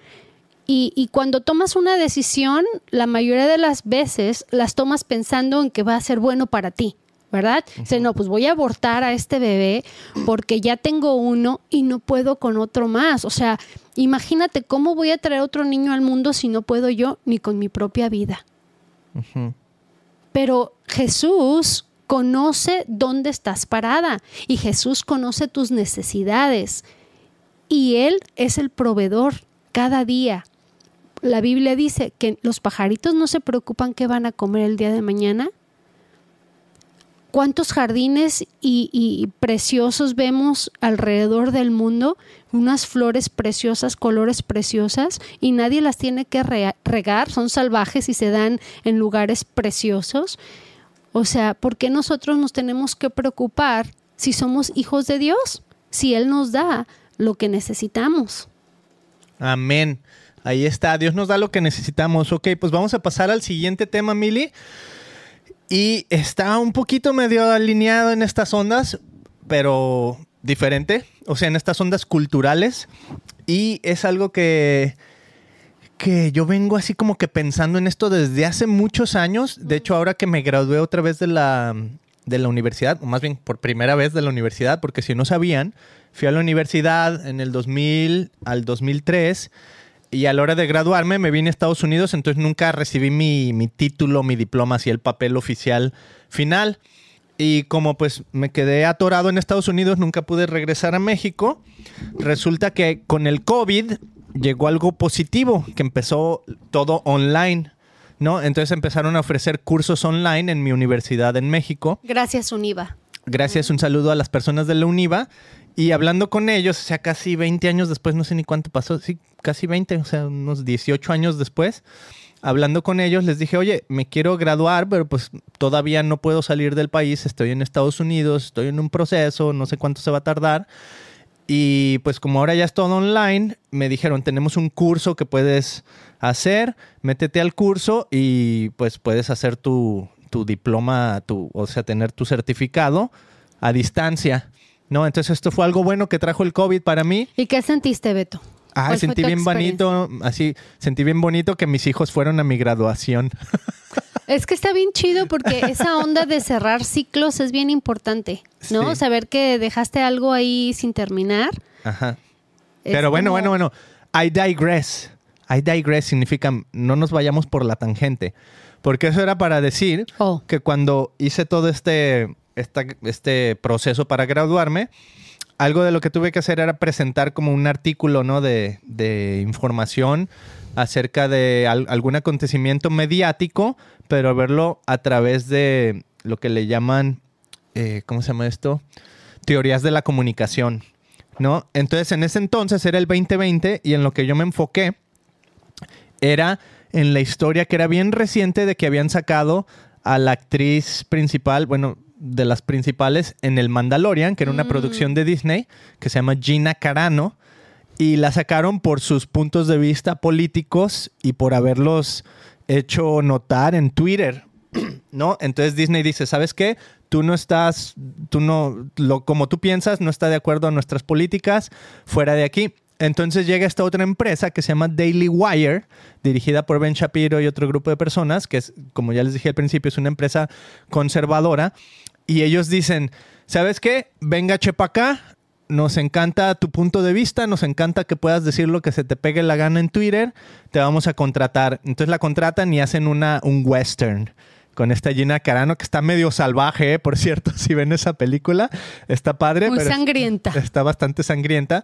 Y, cuando tomas una decisión, la mayoría de las veces las tomas pensando en que va a ser bueno para ti, ¿verdad? Dice, no, pues voy a abortar a este bebé porque ya tengo uno y no puedo con otro más. O sea, imagínate cómo voy a traer otro niño al mundo si no puedo yo ni con mi propia vida. Pero Jesús conoce dónde estás parada y Jesús conoce tus necesidades y Él es el proveedor cada día. La Biblia dice que los pajaritos no se preocupan qué van a comer el día de mañana. ¿Cuántos jardines y, y preciosos vemos alrededor del mundo? Unas flores preciosas, colores preciosos, y nadie las tiene que re- regar, son salvajes y se dan en lugares preciosos. O sea, ¿por qué nosotros nos tenemos que preocupar si somos hijos de Dios? Si Él nos da lo que necesitamos. Amén. Ahí está. Dios nos da lo que necesitamos. Ok, pues vamos a pasar al siguiente tema, Mili. Y está un poquito medio alineado en estas ondas, pero diferente. O sea, en estas ondas culturales. Y es algo que, que yo vengo así como que pensando en esto desde hace muchos años. De hecho, ahora que me gradué otra vez de la, de la universidad, o más bien por primera vez de la universidad, porque si no sabían, fui a la universidad en el 2000 al 2003 y a la hora de graduarme me vine a Estados Unidos, entonces nunca recibí mi, mi título, mi diploma, así el papel oficial final. Y como pues me quedé atorado en Estados Unidos, nunca pude regresar a México. Resulta que con el COVID llegó algo positivo, que empezó todo online, ¿no? Entonces empezaron a ofrecer cursos online en mi universidad en México. Gracias, Univa. Gracias, un saludo a las personas de la UNIVA. Y hablando con ellos, o sea, casi 20 años después, no sé ni cuánto pasó, sí, casi 20, o sea, unos 18 años después, hablando con ellos, les dije, oye, me quiero graduar, pero pues todavía no puedo salir del país, estoy en Estados Unidos, estoy en un proceso, no sé cuánto se va a tardar. Y pues como ahora ya es todo online, me dijeron, tenemos un curso que puedes hacer, métete al curso y pues puedes hacer tu, tu diploma, tu, o sea, tener tu certificado a distancia. ¿No? Entonces esto fue algo bueno que trajo el COVID para mí. ¿Y qué sentiste, Beto? Ah, ¿Cuál fue sentí bien bonito, así, sentí bien bonito que mis hijos fueron a mi graduación. *laughs* Es que está bien chido porque *laughs* esa onda de cerrar ciclos es bien importante, ¿no? Sí. Saber que dejaste algo ahí sin terminar. Ajá. es Pero bueno, como- bueno, bueno. I digress. I digress significa no nos vayamos por la tangente. Porque eso era para decir Oh. que cuando hice todo este, esta- este proceso para graduarme, algo de lo que tuve que hacer era presentar como un artículo ¿no? de, de información acerca de al- algún acontecimiento mediático, pero verlo a través de lo que le llaman, eh, ¿cómo se llama esto? Teorías de la comunicación. ¿no? Entonces, en ese entonces era el 2020 y en lo que yo me enfoqué era en la historia que era bien reciente de que habían sacado a la actriz principal, bueno, de las principales en El Mandalorian, que era una producción de Disney, que se llama Gina Carano, y la sacaron por sus puntos de vista políticos y por haberlos hecho notar en Twitter, *clears throat* ¿no? Entonces Disney dice, ¿sabes qué? Tú no estás, tú no, lo, como tú piensas, no está de acuerdo a nuestras políticas, fuera de aquí. Entonces llega esta otra empresa que se llama Daily Wire, dirigida por Ben Shapiro y otro grupo de personas, que es, como ya les dije al principio, es una empresa conservadora. Y ellos dicen, ¿sabes qué? Venga, chepa acá. Nos encanta tu punto de vista, nos encanta que puedas decir lo que se te pegue la gana en Twitter, te vamos a contratar. Entonces la contratan y hacen una, un western con esta Gina Carano, que está medio salvaje, ¿eh? por cierto, *laughs* si ven esa película, está padre. Muy pero sangrienta. Está bastante sangrienta.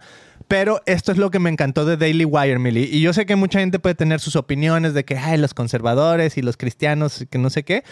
Pero esto es lo que me encantó de Daily Wire, Millie. Y yo sé que mucha gente puede tener sus opiniones de que, ay, los conservadores y los cristianos, que no sé qué.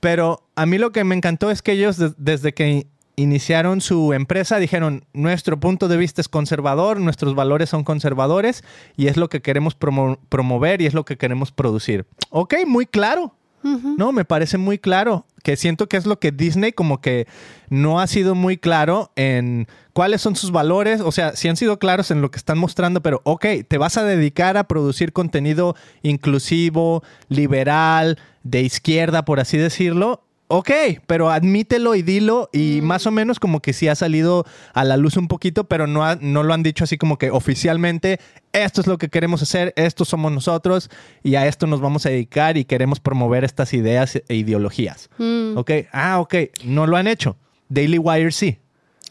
Pero a mí lo que me encantó es que ellos, des- desde que iniciaron su empresa, dijeron, nuestro punto de vista es conservador, nuestros valores son conservadores y es lo que queremos promo- promover y es lo que queremos producir. Ok, muy claro. No, me parece muy claro. Que siento que es lo que Disney como que no ha sido muy claro en cuáles son sus valores. O sea, sí han sido claros en lo que están mostrando, pero ok, te vas a dedicar a producir contenido inclusivo, liberal, de izquierda, por así decirlo. Ok, pero admítelo y dilo y más o menos como que sí ha salido a la luz un poquito, pero no, ha- no lo han dicho así como que oficialmente, esto es lo que queremos hacer, estos somos nosotros y a esto nos vamos a dedicar y queremos promover estas ideas e ideologías. Mm. Ok, ah, ok, no lo han hecho. Daily Wire sí.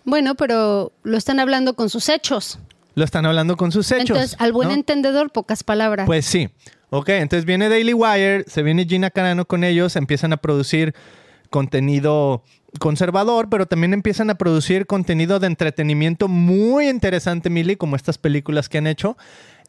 Bueno, pero lo están hablando con sus hechos. Lo están hablando con sus hechos. Entonces, al buen ¿no? entendedor, pocas palabras. Pues sí. Ok, entonces viene Daily Wire, se viene Gina Carano con ellos, empiezan a producir contenido conservador, pero también empiezan a producir contenido de entretenimiento muy interesante, Mili, como estas películas que han hecho.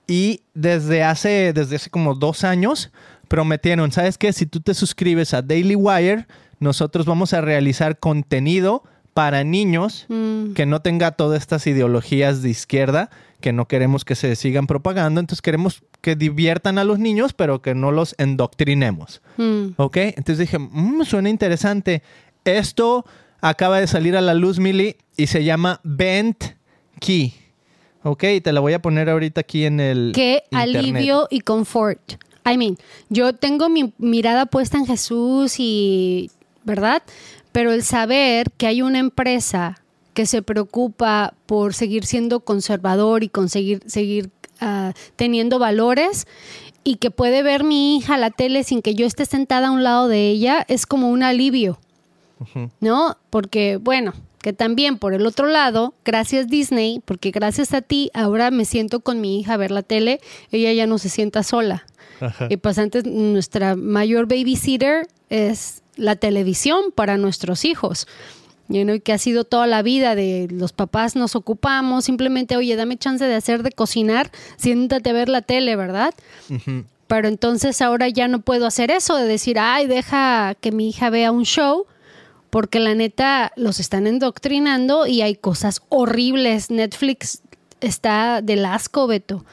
Y desde hace, desde hace como dos años prometieron, ¿sabes qué? Si tú te suscribes a Daily Wire, nosotros vamos a realizar contenido para niños Mm. que no tenga todas estas ideologías de izquierda que no queremos que se sigan propagando. Entonces queremos que diviertan a los niños, pero que no los endoctrinemos. Mm. ¿Ok? Entonces dije, "Mm, suena interesante. Esto acaba de salir a la luz, Mili, y se llama Bent Key. ¿Ok? Y te la voy a poner ahorita aquí en el. Qué internet. alivio y confort. I mean, yo tengo mi mirada puesta en Jesús y, ¿verdad? Pero el saber que hay una empresa que se preocupa por seguir siendo conservador y conseguir seguir ah, teniendo valores y que puede ver mi hija la tele sin que yo esté sentada a un lado de ella es como un alivio. ¿no? Porque, bueno, que también por el otro lado, gracias Disney, porque gracias a ti ahora me siento con mi hija a ver la tele, ella ya no se sienta sola. Ajá. Y pues antes nuestra mayor babysitter es la televisión para nuestros hijos. You know, y que ha sido toda la vida de los papás nos ocupamos, simplemente, oye, dame chance de hacer de cocinar, siéntate a ver la tele, ¿verdad? Pero entonces ahora ya no puedo hacer eso de decir, ay, deja que mi hija vea un show, porque la neta los están endoctrinando y hay cosas horribles. Netflix está del asco, Beto.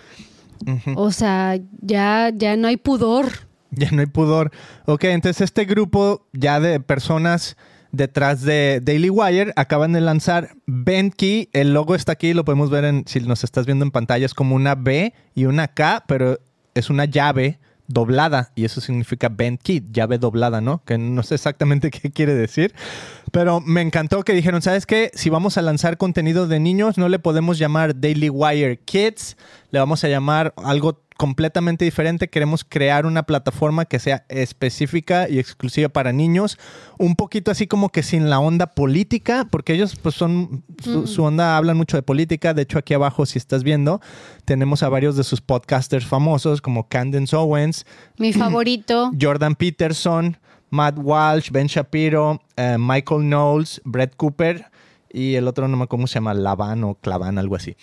O sea, ya, ya no hay pudor. Ya no hay pudor. Ok, entonces este grupo ya de personas detrás de Daily Wire acaban de lanzar Bentkey. El logo está aquí, lo podemos ver en, si nos estás viendo en pantalla, es como una B y una K, pero es una llave doblada y eso significa Bentkey, llave doblada, ¿no? Que no sé exactamente *laughs* qué quiere decir, pero me encantó que dijeron, ¿sabes qué? Si vamos a lanzar contenido de niños, no le podemos llamar Daily Wire Kids, le vamos a llamar algo completamente diferente. Queremos crear una plataforma que sea específica y exclusiva para niños, un poquito así como que sin la onda política, porque ellos pues son, su, su onda hablan mucho de política. De hecho, aquí abajo, si estás viendo, tenemos a varios de sus podcasters famosos como Candence Owens, Mi *clears throat* favorito. Jordan Peterson, Matt Walsh, Ben Shapiro, eh, Michael Knowles, Brett Cooper y el otro no me acuerdo cómo se llama, Lavan o Clavan, algo así.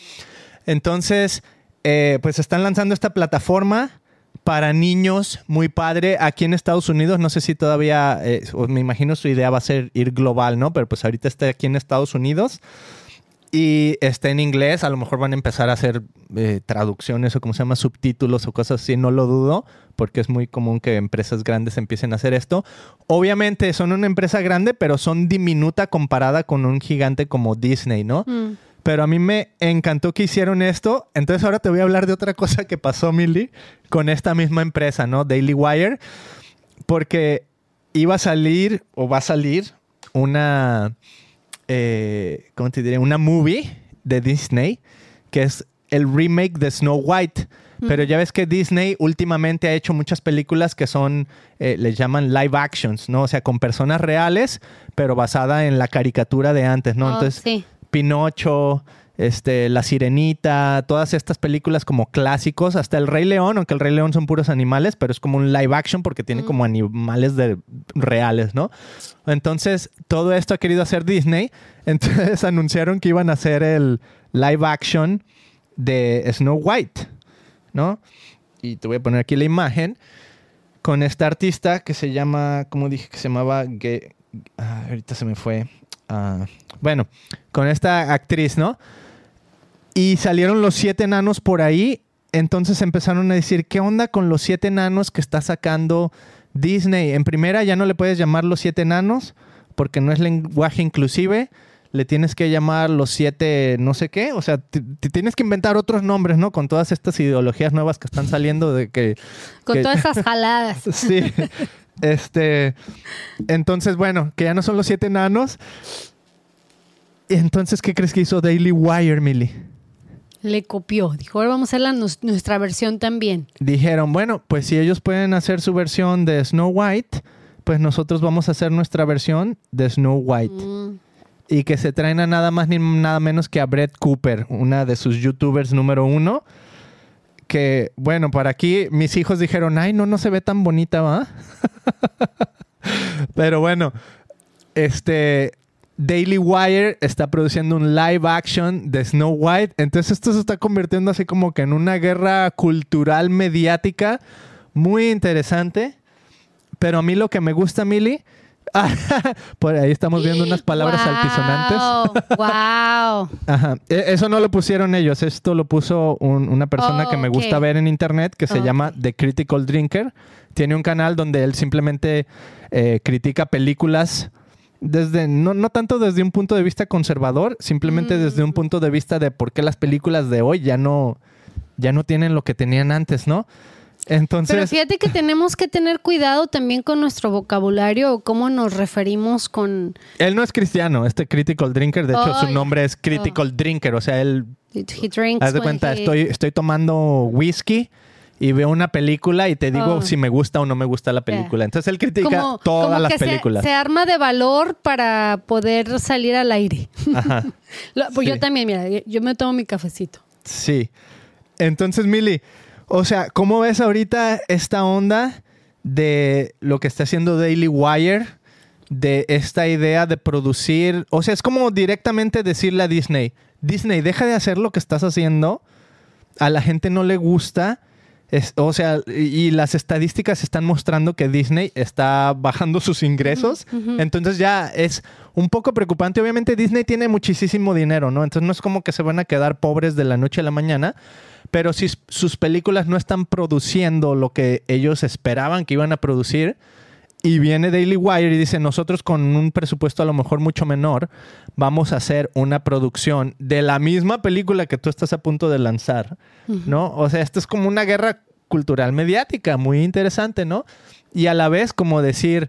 Entonces, eh, pues están lanzando esta plataforma para niños muy padre aquí en Estados Unidos. No sé si todavía, eh, me imagino su idea va a ser ir global, ¿no? Pero pues ahorita está aquí en Estados Unidos y está en inglés. A lo mejor van a empezar a hacer eh, traducciones o como se llama, subtítulos o cosas así. No lo dudo, porque es muy común que empresas grandes empiecen a hacer esto. Obviamente son una empresa grande, pero son diminuta comparada con un gigante como Disney, ¿no? Mm. Pero a mí me encantó que hicieron esto. Entonces ahora te voy a hablar de otra cosa que pasó, Milly, con esta misma empresa, ¿no? Daily Wire. Porque iba a salir, o va a salir, una, eh, ¿cómo te diré? Una movie de Disney, que es el remake de Snow White. Pero ya ves que Disney últimamente ha hecho muchas películas que son, eh, les llaman live actions, ¿no? O sea, con personas reales, pero basada en la caricatura de antes, ¿no? Oh, Entonces, sí. Pinocho, este, La Sirenita, todas estas películas como clásicos, hasta El Rey León, aunque El Rey León son puros animales, pero es como un live action porque tiene como animales de, reales, ¿no? Entonces, todo esto ha querido hacer Disney, *laughs* entonces anunciaron que iban a hacer el live action de Snow White, ¿no? Y te voy a poner aquí la imagen con esta artista que se llama, ¿cómo dije que se llamaba? Ah, ahorita se me fue. Ah, bueno, con esta actriz, ¿no? Y salieron los siete enanos por ahí. Entonces empezaron a decir, ¿qué onda con los siete enanos que está sacando Disney? En primera ya no le puedes llamar los siete enanos porque no es lenguaje inclusive. Le tienes que llamar los siete no sé qué. O sea, te, te tienes que inventar otros nombres, ¿no? Con todas estas ideologías nuevas que están saliendo de que... Con que- todas esas *laughs* jaladas. Sí. Este. Entonces, bueno, que ya no son los siete enanos. Entonces, ¿qué crees que hizo Daily Wire, Millie? Le copió. Dijo, ahora vamos a hacer la nuestra versión también. Dijeron, bueno, pues si ellos pueden hacer su versión de Snow White, pues nosotros vamos a hacer nuestra versión de Snow White. Mm. Y que se traen a nada más ni nada menos que a Brett Cooper, una de sus youtubers número uno. Que, bueno, para aquí mis hijos dijeron, ay, no, no se ve tan bonita, ¿va? *laughs* Pero bueno, este Daily Wire está produciendo un live action de Snow White. Entonces esto se está convirtiendo así como que en una guerra cultural mediática muy interesante. Pero a mí lo que me gusta, Mili, *laughs* por ahí estamos viendo unas palabras altisonantes. ¡Wow! *laughs* Ajá. E- Eso no lo pusieron ellos, esto lo puso un- una persona Oh, que me gusta ver en internet que se llama The Critical Drinker. Tiene un canal donde él simplemente eh, critica películas desde, no, no tanto desde un punto de vista conservador, simplemente desde Mm. un punto de vista de por qué las películas de hoy ya no, ya no tienen lo que tenían antes, ¿no? Entonces, Pero fíjate que tenemos que tener cuidado también con nuestro vocabulario o cómo nos referimos con... él no es cristiano, este Critical Drinker, de hecho Oh, su nombre es Critical Drinker, o sea, él He drinks Haz de cuenta, he- estoy, estoy tomando whisky y veo una película y te digo Oh. si me gusta o no me gusta la película. Entonces él critica como, todas como las que se- películas. Se, arma de valor para poder salir al aire. Ajá. *laughs* Lo- pues Sí. Yo también, mira, yo me tomo mi cafecito. Sí. Entonces, Mili, o sea, ¿cómo ves ahorita esta onda de lo que está haciendo Daily Wire? De esta idea de producir. O sea, es como directamente decirle a Disney: Disney, deja de hacer lo que estás haciendo. A la gente no le gusta. Es- o sea, y, y las estadísticas están mostrando que Disney está bajando sus ingresos. Entonces ya es un poco preocupante. Obviamente Disney tiene muchísimo dinero, ¿no? Entonces no es como que se van a quedar pobres de la noche a la mañana. Pero si sus películas no están produciendo lo que ellos esperaban que iban a producir, y viene Daily Wire y dice, nosotros con un presupuesto a lo mejor mucho menor, vamos a hacer una producción de la misma película que tú estás a punto de lanzar, ¿no? O sea, esto es como una guerra cultural mediática, muy interesante, ¿no? Y a la vez como decir,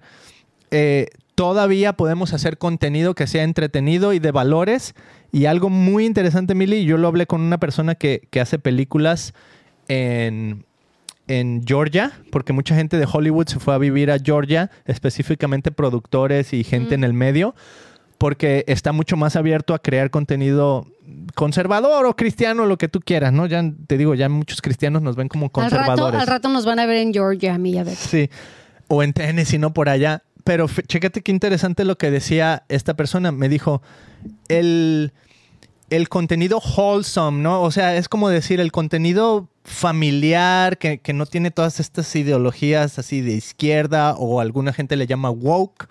eh, todavía podemos hacer contenido que sea entretenido y de valores. Y algo muy interesante, Mili, yo lo hablé con una persona que, que hace películas en, en Georgia, porque mucha gente de Hollywood se fue a vivir a Georgia, específicamente productores y gente en el medio, porque está mucho más abierto a crear contenido conservador o cristiano, lo que tú quieras, ¿no? Ya te digo, ya muchos cristianos nos ven como Al rato, conservadores. al rato nos van a ver en Georgia, a mí y a ver. Sí. O en Tennessee, no por allá. Pero chécate qué interesante lo que decía esta persona. Me dijo, el, el contenido wholesome, ¿no? O sea, es como decir, el contenido familiar, que, que no tiene todas estas ideologías así de izquierda, o alguna gente le llama woke,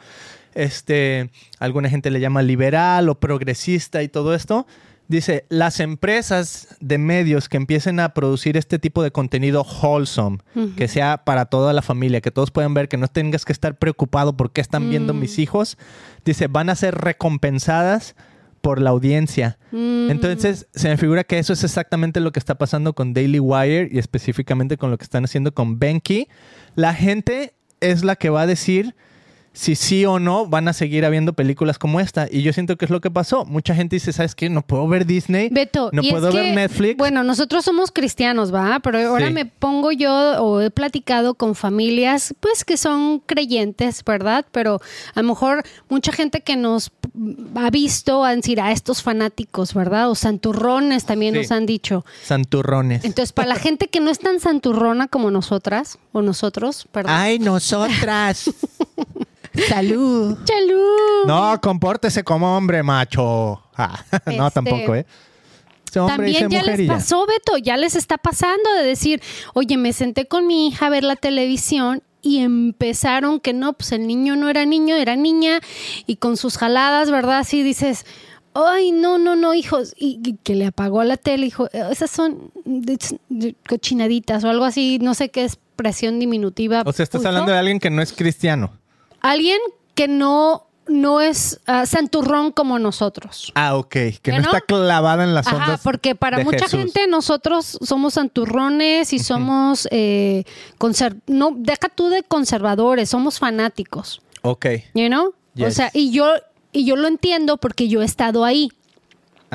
este, alguna gente le llama liberal o progresista y todo esto. Dice, las empresas de medios que empiecen a producir este tipo de contenido wholesome, que sea para toda la familia, que todos puedan ver, que no tengas que estar preocupado por qué están viendo mis hijos, dice, van a ser recompensadas por la audiencia. Entonces, se me figura que eso es exactamente lo que está pasando con Daily Wire y específicamente con lo que están haciendo con Benki. La gente es la que va a decir si sí o no van a seguir habiendo películas como esta. Y yo siento que es lo que pasó. Mucha gente dice, ¿sabes qué? No puedo ver Disney. Beto, no puedo ver que, Netflix. Bueno, nosotros somos cristianos, ¿va? Pero ahora Sí. me pongo yo o he platicado con familias, pues que son creyentes, ¿verdad? Pero a lo mejor mucha gente que nos ha visto a decir a estos fanáticos, ¿verdad? O santurrones también Sí. nos han dicho. Santurrones. Entonces, para la *laughs* gente que no es tan santurrona como nosotras, o nosotros, perdón. Ay, nosotras. *laughs* Salud. ¡Chalú! No, compórtese como hombre, macho. Ah, *laughs* no, Este, tampoco, ¿eh? También ya les pasó, Beto, ya les está pasando de decir, oye, me senté con mi hija a ver la televisión y empezaron que no, pues el niño no era niño, era niña y con sus jaladas, ¿verdad? Así dices, ay, no, no, no, hijos, y, y que le apagó a la tele, dijo, "Eh, esas son de- de cochinaditas o algo así, no sé qué expresión diminutiva. O sea, estás puso. hablando de alguien que no es cristiano. Alguien que no, no es ah, santurrón como nosotros. Ah, ok. Que ¿Que no, no? está clavada en las Ajá, ondas. porque para de mucha Jesús. gente nosotros somos santurrones y somos, eh, no, deja tú de conservadores, somos fanáticos, Ok. you know? O sea, y yo, y yo lo entiendo porque yo he estado ahí.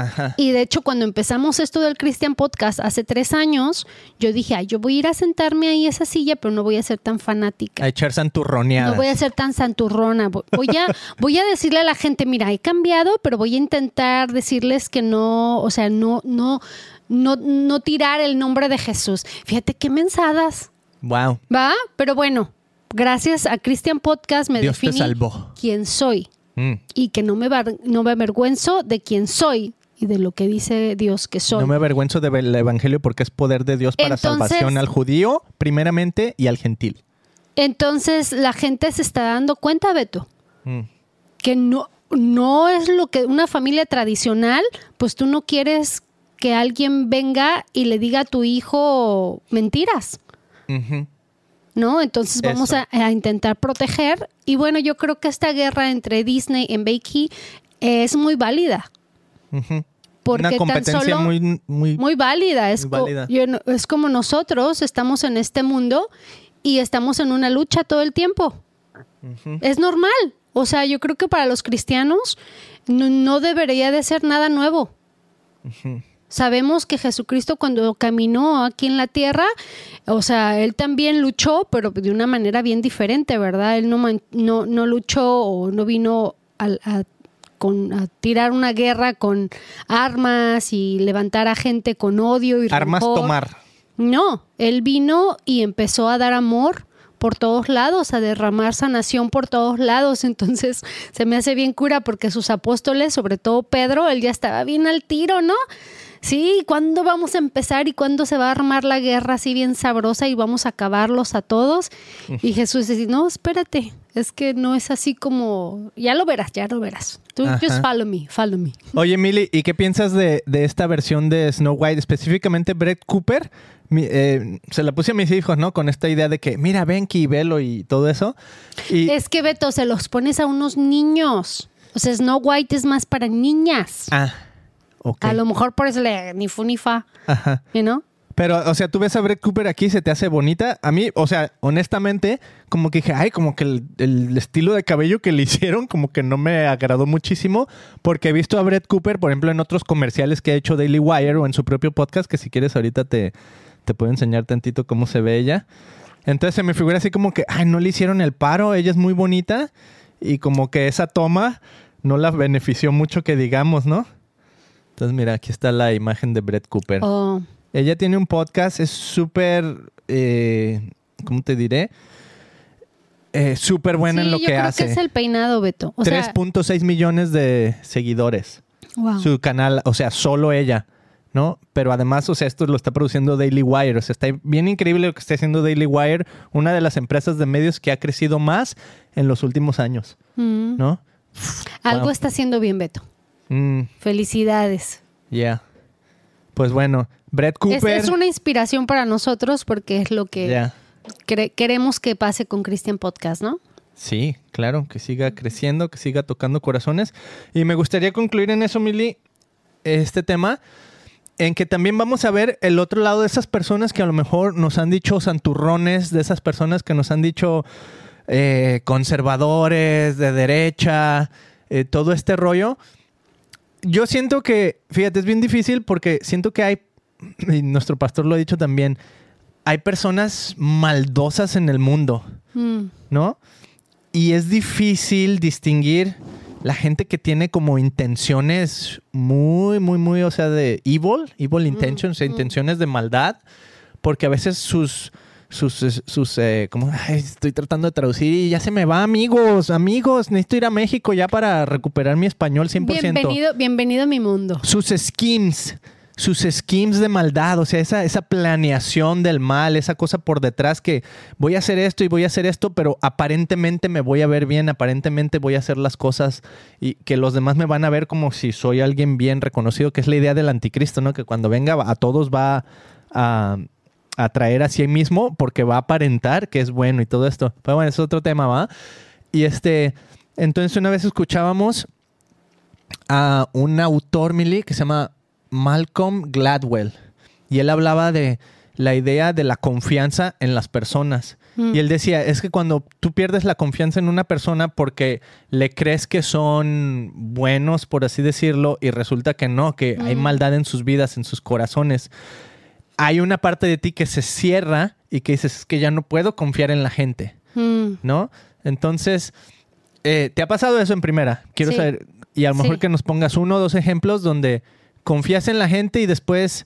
Ajá. Y de hecho, cuando empezamos esto del Christian Podcast hace tres años, yo dije, ay, yo voy a ir a sentarme ahí a esa silla, pero no voy a ser tan fanática. A echar santurroneadas. No voy a ser tan santurrona. Vo- Voy a, voy a decirle a la gente, mira, he cambiado, pero voy a intentar decirles que no, o sea, no, no, no, no tirar el nombre de Jesús. Fíjate qué mensadas, Wow. ¿va? Pero bueno, gracias a Christian Podcast me Dios te definí salvó. quién soy. Mm. y que no me, no me avergüenzo de quién soy y de lo que dice Dios que soy. No me avergüenzo del evangelio porque es poder de Dios para Entonces- salvación al judío, primeramente, y al gentil. Entonces la gente se está dando cuenta, Beto, Mm. que no, no es lo que una familia tradicional, pues tú no quieres que alguien venga y le diga a tu hijo mentiras. ¿no? Entonces vamos a, a intentar proteger. Y bueno, yo creo que esta guerra entre Disney y Bakey es muy válida. Ujú. Porque Una tan competencia solo- muy, muy, Muy válida. Es, Muy co- válida. yo no- es como nosotros estamos en este mundo y estamos en una lucha todo el tiempo. Es normal. O sea, yo creo que para los cristianos no, no debería de ser nada nuevo. Sabemos que Jesucristo cuando caminó aquí en la tierra, o sea, él también luchó, pero de una manera bien diferente, ¿verdad? Él no, no, no luchó o no vino a, con, a tirar una guerra con armas y levantar a gente con odio y armas rencor. tomar. No, él vino y empezó a dar amor por todos lados, a derramar sanación por todos lados. *laughs* Entonces se me hace bien cura porque sus apóstoles, sobre todo Pedro, él ya estaba bien al tiro, ¿no? Sí, ¿cuándo vamos a empezar y cuándo se va a armar la guerra así bien sabrosa y vamos a acabarlos a todos? Y Jesús dice, no, espérate, es que no es así como, ya lo verás, ya lo verás. Tú Ajá. just follow me, follow me. Oye, Milly, ¿y qué piensas de, de esta versión de Snow White? Específicamente Brett Cooper. Mi- eh, se la puse a mis hijos, ¿no? Con esta idea de que, mira, Benki y Velo y todo eso. Y, Es que Beto, se los pones a unos niños. O sea, Snow White es más para niñas. Ah, A lo mejor por eso le ni fu ni fa, Ajá. you know? Pero, o sea, tú ves a Brett Cooper aquí, se te hace bonita. A mí, o sea, honestamente, como que dije, ay, como que el, el estilo de cabello que le *laughs* hicieron, como que no me agradó muchísimo, porque he visto a Brett Cooper, por ejemplo, en otros comerciales que ha hecho Daily Wire o en su propio podcast, que si quieres ahorita te, te puedo enseñar tantito cómo se ve ella. Entonces se me figura así como que, ay, no le hicieron el paro, ella es muy bonita, y como que esa toma no la benefició mucho que digamos, ¿no? Entonces, mira, aquí está la imagen de Brett Cooper. O Ella tiene un podcast, es súper, eh, ¿cómo te diré? Eh, súper buena sí, en lo yo que creo hace. que es el peinado, Beto. O sea, 3.6 millones de seguidores. wow. Su canal, o sea, solo ella, ¿no? Pero además, o sea, esto lo está produciendo Daily Wire. O sea, está bien increíble lo que está haciendo Daily Wire, una de las empresas de medios que ha crecido más en los últimos años, Mm. ¿no? Algo Wow. está haciendo bien, Beto. Mm, Felicidades. yeah. Pues bueno, Brett Es, Cooper. es una inspiración para nosotros porque es lo que Yeah. queremos que pase con Christian Podcast, ¿no? Sí, claro, que siga creciendo, que siga tocando corazones. Y me gustaría concluir en eso, Mili, este tema, en que también vamos a ver el otro lado de esas personas que a lo mejor nos han dicho santurrones, de esas personas que nos han dicho eh, conservadores, de derecha, eh, todo este rollo. Yo siento que, fíjate, es bien difícil porque siento que hay, y nuestro pastor lo ha dicho también, hay personas maldosas en el mundo. Mm. ¿no? Y es difícil distinguir la gente que tiene como intenciones muy, muy, muy, o sea, de evil, evil intentions, o sea, intenciones de maldad, porque a veces sus, sus, sus, eh, como, ay, estoy tratando de traducir y ya se me va, amigos, amigos, necesito ir a México ya para recuperar mi español 100%. Bienvenido, bienvenido a mi mundo. Sus schemes, sus schemes de maldad, o sea, esa, esa planeación del mal, esa cosa por detrás que voy a hacer esto y voy a hacer esto, pero aparentemente me voy a ver bien, aparentemente voy a hacer las cosas y que los demás me van a ver como si soy alguien bien reconocido, que es la idea del anticristo, ¿no? Que cuando venga a todos va a, a traer a sí mismo porque va a aparentar que es bueno y todo esto. Pero bueno, es otro tema, ¿va? Y este, entonces una vez escuchábamos a un autor, Mili, que se llama Malcolm Gladwell. Y él hablaba de la idea de la confianza en las personas. Mm. Y él decía, es que cuando tú pierdes la confianza en una persona porque le crees que son buenos, por así decirlo, y resulta que no, que hay Mm. maldad en sus vidas, en sus corazones, hay una parte de ti que se cierra y que dices, es que ya no puedo confiar en la gente. Mm. ¿no? Entonces, eh, ¿te ha pasado eso en primera? Quiero Sí. saber, y a lo mejor Sí. que nos pongas uno o dos ejemplos donde confías en la gente y después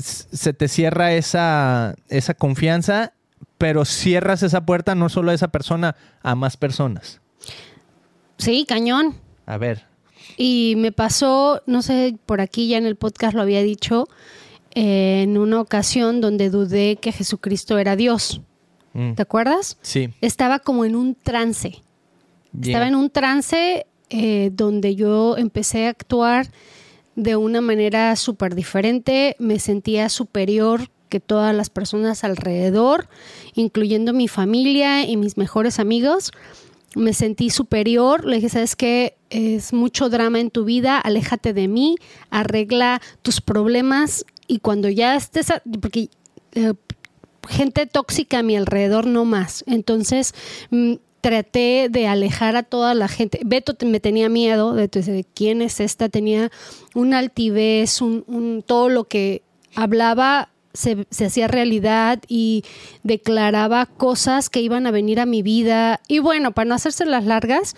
se te cierra esa, esa confianza, pero cierras esa puerta no solo a esa persona, a más personas. Sí, cañón. A ver. Y me pasó, no sé, por aquí ya en el podcast lo había dicho, en una ocasión donde dudé que Jesucristo era Dios. Mm, ¿Te acuerdas? Sí. Estaba como en un trance. Estaba en un trance eh, donde yo empecé a actuar de una manera súper diferente. Me sentía superior que todas las personas alrededor, incluyendo mi familia y mis mejores amigos. Me sentí superior. Le dije, ¿sabes qué? Es mucho drama en tu vida. Aléjate de mí. Arregla tus problemas. Y cuando ya estés... porque eh, gente tóxica a mi alrededor no más. Entonces mm, traté de alejar a toda la gente. Beto me tenía miedo de, de quién es esta. Tenía una altivez, un, un- todo lo que hablaba se, se hacía realidad y declaraba cosas que iban a venir a mi vida. Y bueno, para no hacerse las largas,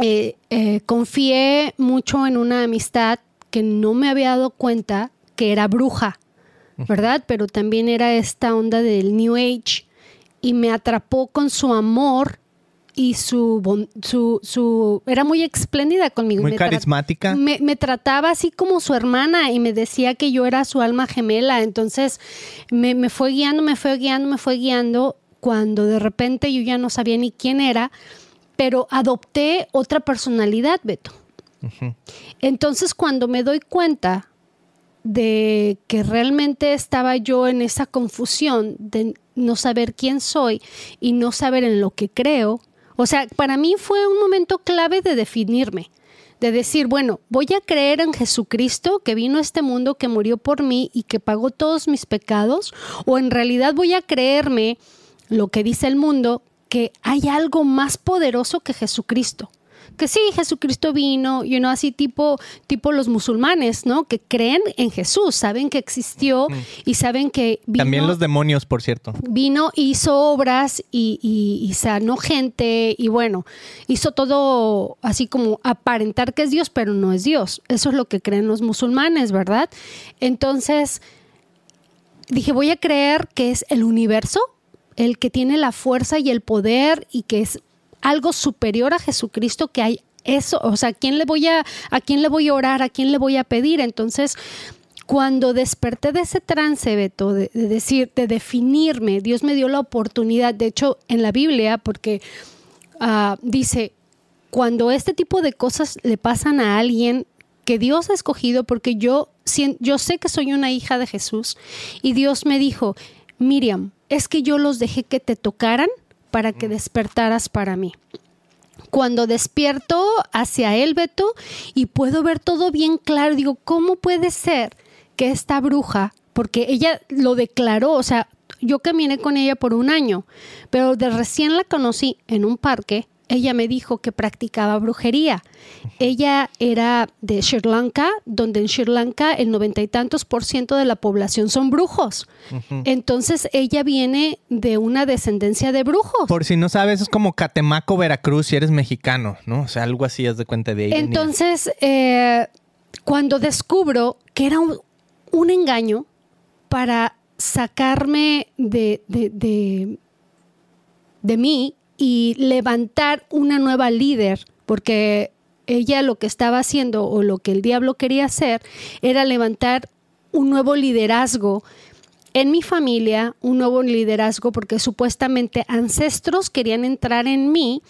eh, eh, confié mucho en una amistad que no me había dado cuenta que era bruja, ¿verdad? Pero también era esta onda del New Age y me atrapó con su amor y su, bon- su, su era muy espléndida conmigo. Muy Me carismática. Me, me trataba así como su hermana y me decía que yo era su alma gemela. Entonces me, me fue guiando, me fue guiando, me fue guiando cuando de repente yo ya no sabía ni quién era, pero adopté otra personalidad, Beto. Entonces cuando me doy cuenta de que realmente estaba yo en esa confusión de no saber quién soy y no saber en lo que creo. O sea, para mí fue un momento clave de definirme, de decir, bueno, voy a creer en Jesucristo que vino a este mundo, que murió por mí y que pagó todos mis pecados, o en realidad voy a creerme lo que dice el mundo, que hay algo más poderoso que Jesucristo que sí, Jesucristo vino, you know, así tipo, tipo los musulmanes, ¿no? Que creen en Jesús, saben que existió y saben que vino, También los demonios, por cierto. vino, hizo obras y, y- y sanó gente y bueno, hizo todo así como aparentar que es Dios, pero no es Dios. Eso es lo que creen los musulmanes, ¿verdad? Entonces, dije, voy a creer que es el universo el que tiene la fuerza y el poder y que es algo superior a Jesucristo que hay eso, o sea, ¿a quién le voy a a quién le voy a orar, a quién le voy a pedir? Entonces, cuando desperté de ese trance, Beto, de, de decir, de definirme, Dios me dio la oportunidad, de hecho, en la Biblia, porque ah, dice, cuando este tipo de cosas le pasan a alguien que Dios ha escogido, porque yo, yo sé que soy una hija de Jesús, y Dios me dijo, Miriam, es que yo los dejé que te tocaran para que despertaras para mí. Cuando despierto hacia él, Beto, y puedo ver todo bien claro, digo, ¿cómo puede ser que esta bruja, porque ella lo declaró, o sea, yo caminé con ella por un año, pero de recién la conocí en un parque, ella me dijo que practicaba brujería. Ella era de Sri Lanka, donde en Sri Lanka el noventa y tantos por ciento de la población son brujos. Entonces ella viene de una descendencia de brujos. Por si no sabes, es como Catemaco, Veracruz, si eres mexicano, ¿no? O sea, algo así, haz de cuenta de venía. Entonces, eh, cuando descubro que era un, un engaño para sacarme de, de, de, de mí y levantar una nueva líder, porque ella lo que estaba haciendo o lo que el diablo quería hacer era levantar un nuevo liderazgo en mi familia, un nuevo liderazgo, porque supuestamente ancestros querían entrar en mí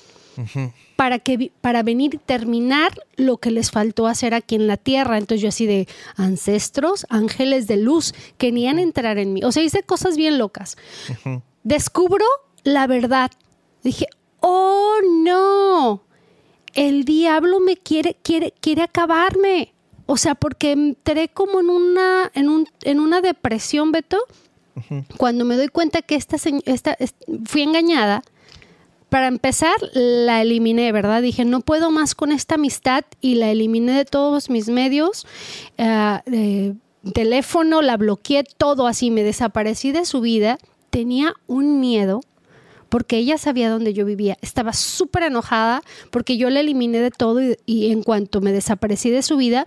para que para venir y terminar lo que les faltó hacer aquí en la tierra. Entonces yo así de ancestros, ángeles de luz, querían entrar en mí. O sea, hice cosas bien locas. Descubro la verdad. Dije, oh no, el diablo me quiere, quiere, quiere acabarme. O sea, porque entré como en una, en un, en una depresión, Beto. Cuando me doy cuenta que esta, esta, est- fui engañada, para empezar, la eliminé, ¿verdad? Dije, no puedo más con esta amistad y la eliminé de todos mis medios. eh, teléfono, la bloqueé, todo así, me desaparecí de su vida. Tenía un miedo porque ella sabía dónde yo vivía. Estaba súper enojada porque yo la eliminé de todo y, en cuanto me desaparecí de su vida,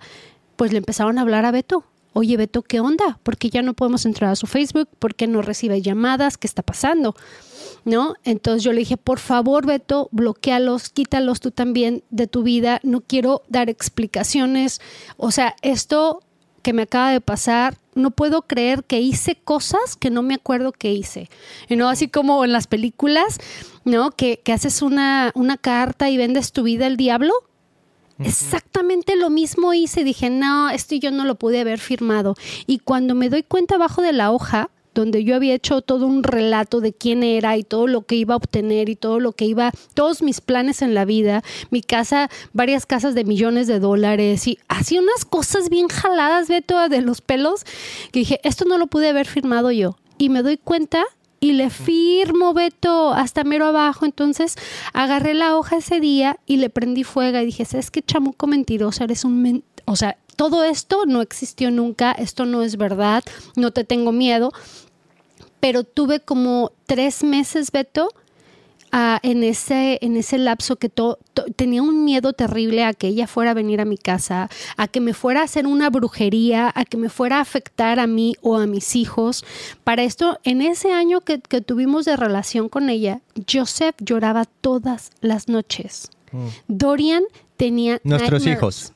pues le empezaron a hablar a Beto. oye Beto, ¿qué onda? ¿Por qué ya no podemos entrar a su Facebook? ¿Por qué no recibe llamadas? ¿Qué está pasando? ¿No? Entonces yo le dije, por favor, Beto, bloquealos, quítalos tú también de tu vida. No quiero dar explicaciones. O sea, esto que me acaba de pasar, no puedo creer que hice cosas que no me acuerdo que hice. ¿No? Así como en las películas, ¿no? Que, que haces una, una carta y vendes tu vida al diablo. Exactamente lo mismo hice. Dije, no, esto yo no lo pude haber firmado. Y cuando me doy cuenta abajo de la hoja, donde yo había hecho todo un relato de quién era y todo lo que iba a obtener y todo lo que iba, todos mis planes en la vida, mi casa, varias casas de millones de dólares y así unas cosas bien jaladas, Beto, de los pelos, que dije, esto no lo pude haber firmado yo. Y me doy cuenta y le firmo, Beto, hasta mero abajo. Entonces agarré la hoja ese día y le prendí fuego y dije, ¿sabes qué chamuco mentiroso? Eres un... o sea, todo esto no existió nunca, esto no es verdad, no te tengo miedo. Pero tuve como tres meses, Beto, en, ese, en ese lapso que tenía un miedo terrible a que ella fuera a venir a mi casa, a que me fuera a hacer una brujería, a que me fuera a afectar a mí o a mis hijos. Para esto, en ese año que, tuvimos de relación con ella, Joseph lloraba todas las noches. Mm. Dorian tenía... Nuestros hijos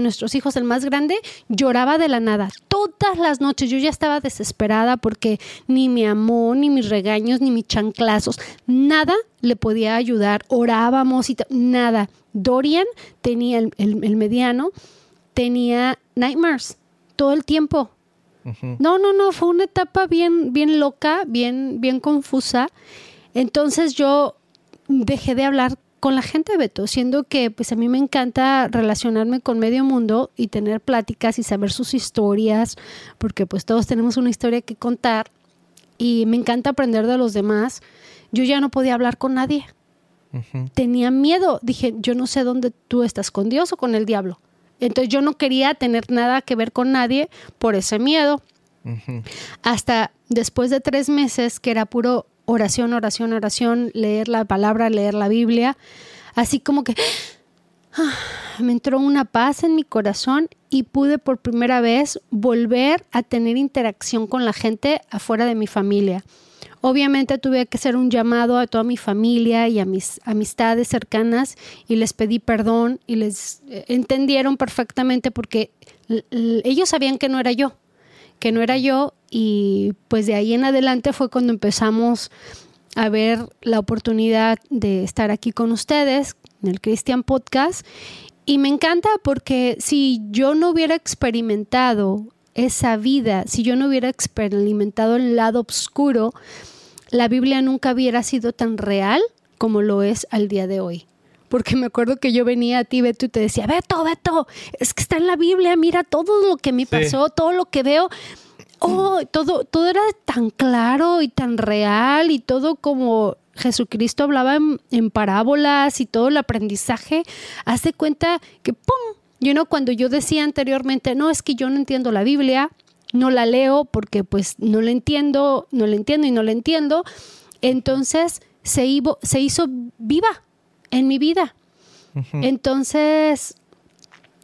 nuestros hijos, el más grande, lloraba de la nada. Todas las noches yo ya estaba desesperada porque ni me amó, ni mis regaños, ni mis chanclazos, nada le podía ayudar. Orábamos y nada. Dorian tenía, el, mediano, tenía nightmares todo el tiempo. No, no, no, fue una etapa bien, bien loca, bien, bien confusa. Entonces yo dejé de hablar con la gente, Beto, siendo que pues a mí me encanta relacionarme con medio mundo y tener pláticas y saber sus historias, porque pues todos tenemos una historia que contar y me encanta aprender de los demás. Yo ya no podía hablar con nadie. Tenía miedo. Dije, yo no sé dónde tú estás, con Dios o con el diablo. Entonces yo no quería tener nada que ver con nadie por ese miedo. Hasta después de tres meses, que era puro oración, oración, oración, leer la palabra, leer la Biblia, así como que ah, me entró una paz en mi corazón y pude por primera vez volver a tener interacción con la gente afuera de mi familia. Obviamente tuve que hacer un llamado a toda mi familia y a mis amistades cercanas y les pedí perdón y les eh, entendieron perfectamente porque ellos sabían que no era yo que no era yo y pues de ahí en adelante fue cuando empezamos a ver la oportunidad de estar aquí con ustedes en el Christian Podcast. Y me encanta porque si yo no hubiera experimentado esa vida, si yo no hubiera experimentado el lado oscuro, la Biblia nunca hubiera sido tan real como lo es al día de hoy porque me acuerdo que yo venía a ti, Beto, y te decía, Beto, Beto, es que está en la Biblia, mira todo lo que me pasó, todo lo que veo. Oh, todo, todo era tan claro y tan real y todo como Jesucristo hablaba en, parábolas y todo el aprendizaje, hace cuenta que, ¡pum! You know, cuando yo decía anteriormente, no, es que yo no entiendo la Biblia, no la leo porque pues no la entiendo, no la entiendo y no la entiendo, entonces se, se hizo viva en mi vida. Entonces,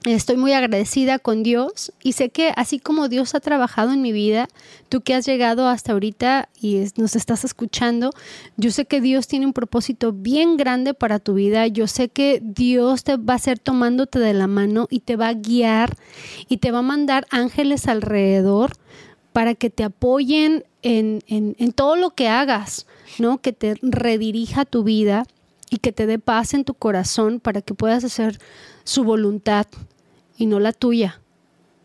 estoy muy agradecida con Dios y sé que así como Dios ha trabajado en mi vida, tú que has llegado hasta ahorita y nos estás escuchando, yo sé que Dios tiene un propósito bien grande para tu vida. Yo sé que Dios te va a ser tomándote de la mano y te va a guiar y te va a mandar ángeles alrededor para que te apoyen en, en todo lo que hagas, ¿no? Que te redirija tu vida y que te dé paz en tu corazón para que puedas hacer su voluntad y no la tuya.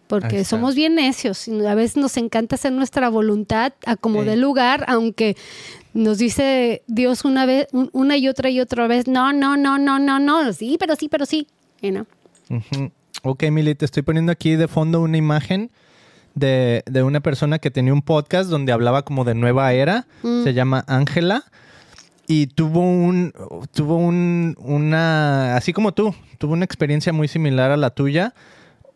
Porque somos bien necios y a veces nos encanta hacer nuestra voluntad a como de lugar, aunque nos dice Dios una vez, una y otra y otra vez, no, no, no, no, no, no, sí, pero sí, pero sí. You Ok, Mili, te estoy poniendo aquí de fondo una imagen de, una persona que tenía un podcast donde hablaba como de nueva era, mm. se llama Ángela y tuvo un, tuvo un, una, así como tú, tuvo una experiencia muy similar a la tuya.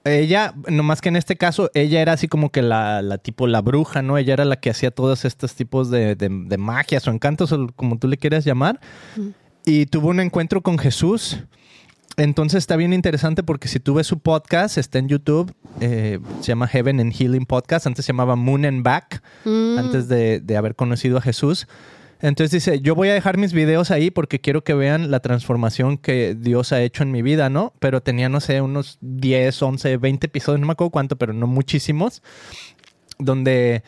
Ella, nomás que en este caso, ella era así como que la, la tipo la bruja, ¿no? Ella era la que hacía todos estos tipos de, de, magias o encantos, o como tú le quieras llamar. Y tuvo un encuentro con Jesús. Entonces está bien interesante porque si tú ves su podcast, está en YouTube, eh, se llama Heaven and Healing Podcast, antes se llamaba Moon and Back, Mm. antes de, de haber conocido a Jesús. Entonces dice, yo voy a dejar mis videos ahí porque quiero que vean la transformación que Dios ha hecho en mi vida, ¿no? Pero tenía, no sé, unos 10, 11, 20 episodios, no me acuerdo cuánto, pero no muchísimos, donde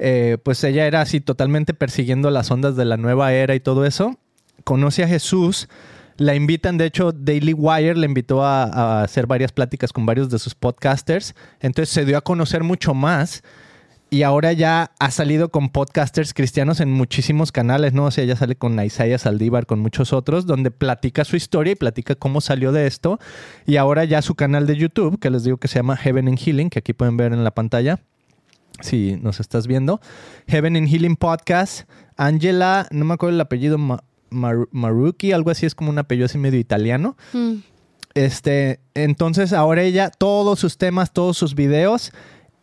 eh, pues ella era así totalmente persiguiendo las ondas de la nueva era y todo eso. Conoce a Jesús, la invitan, de hecho, Daily Wire le invitó a, a hacer varias pláticas con varios de sus podcasters, entonces se dio a conocer mucho más y ahora ya ha salido con podcasters cristianos en muchísimos canales, ¿no? O sea, ya sale con Isaiah Saldívar, con muchos otros, donde platica su historia y platica cómo salió de esto. Y ahora ya su canal de YouTube, que les digo que se llama Heaven and Healing, que aquí pueden ver en la pantalla, si nos estás viendo. Heaven and Healing Podcast. Angela, no me acuerdo el apellido, Ma- Mar- Maruki, algo así, es como un apellido así medio italiano. Mm. Este, entonces ahora ella, todos sus temas, todos sus videos,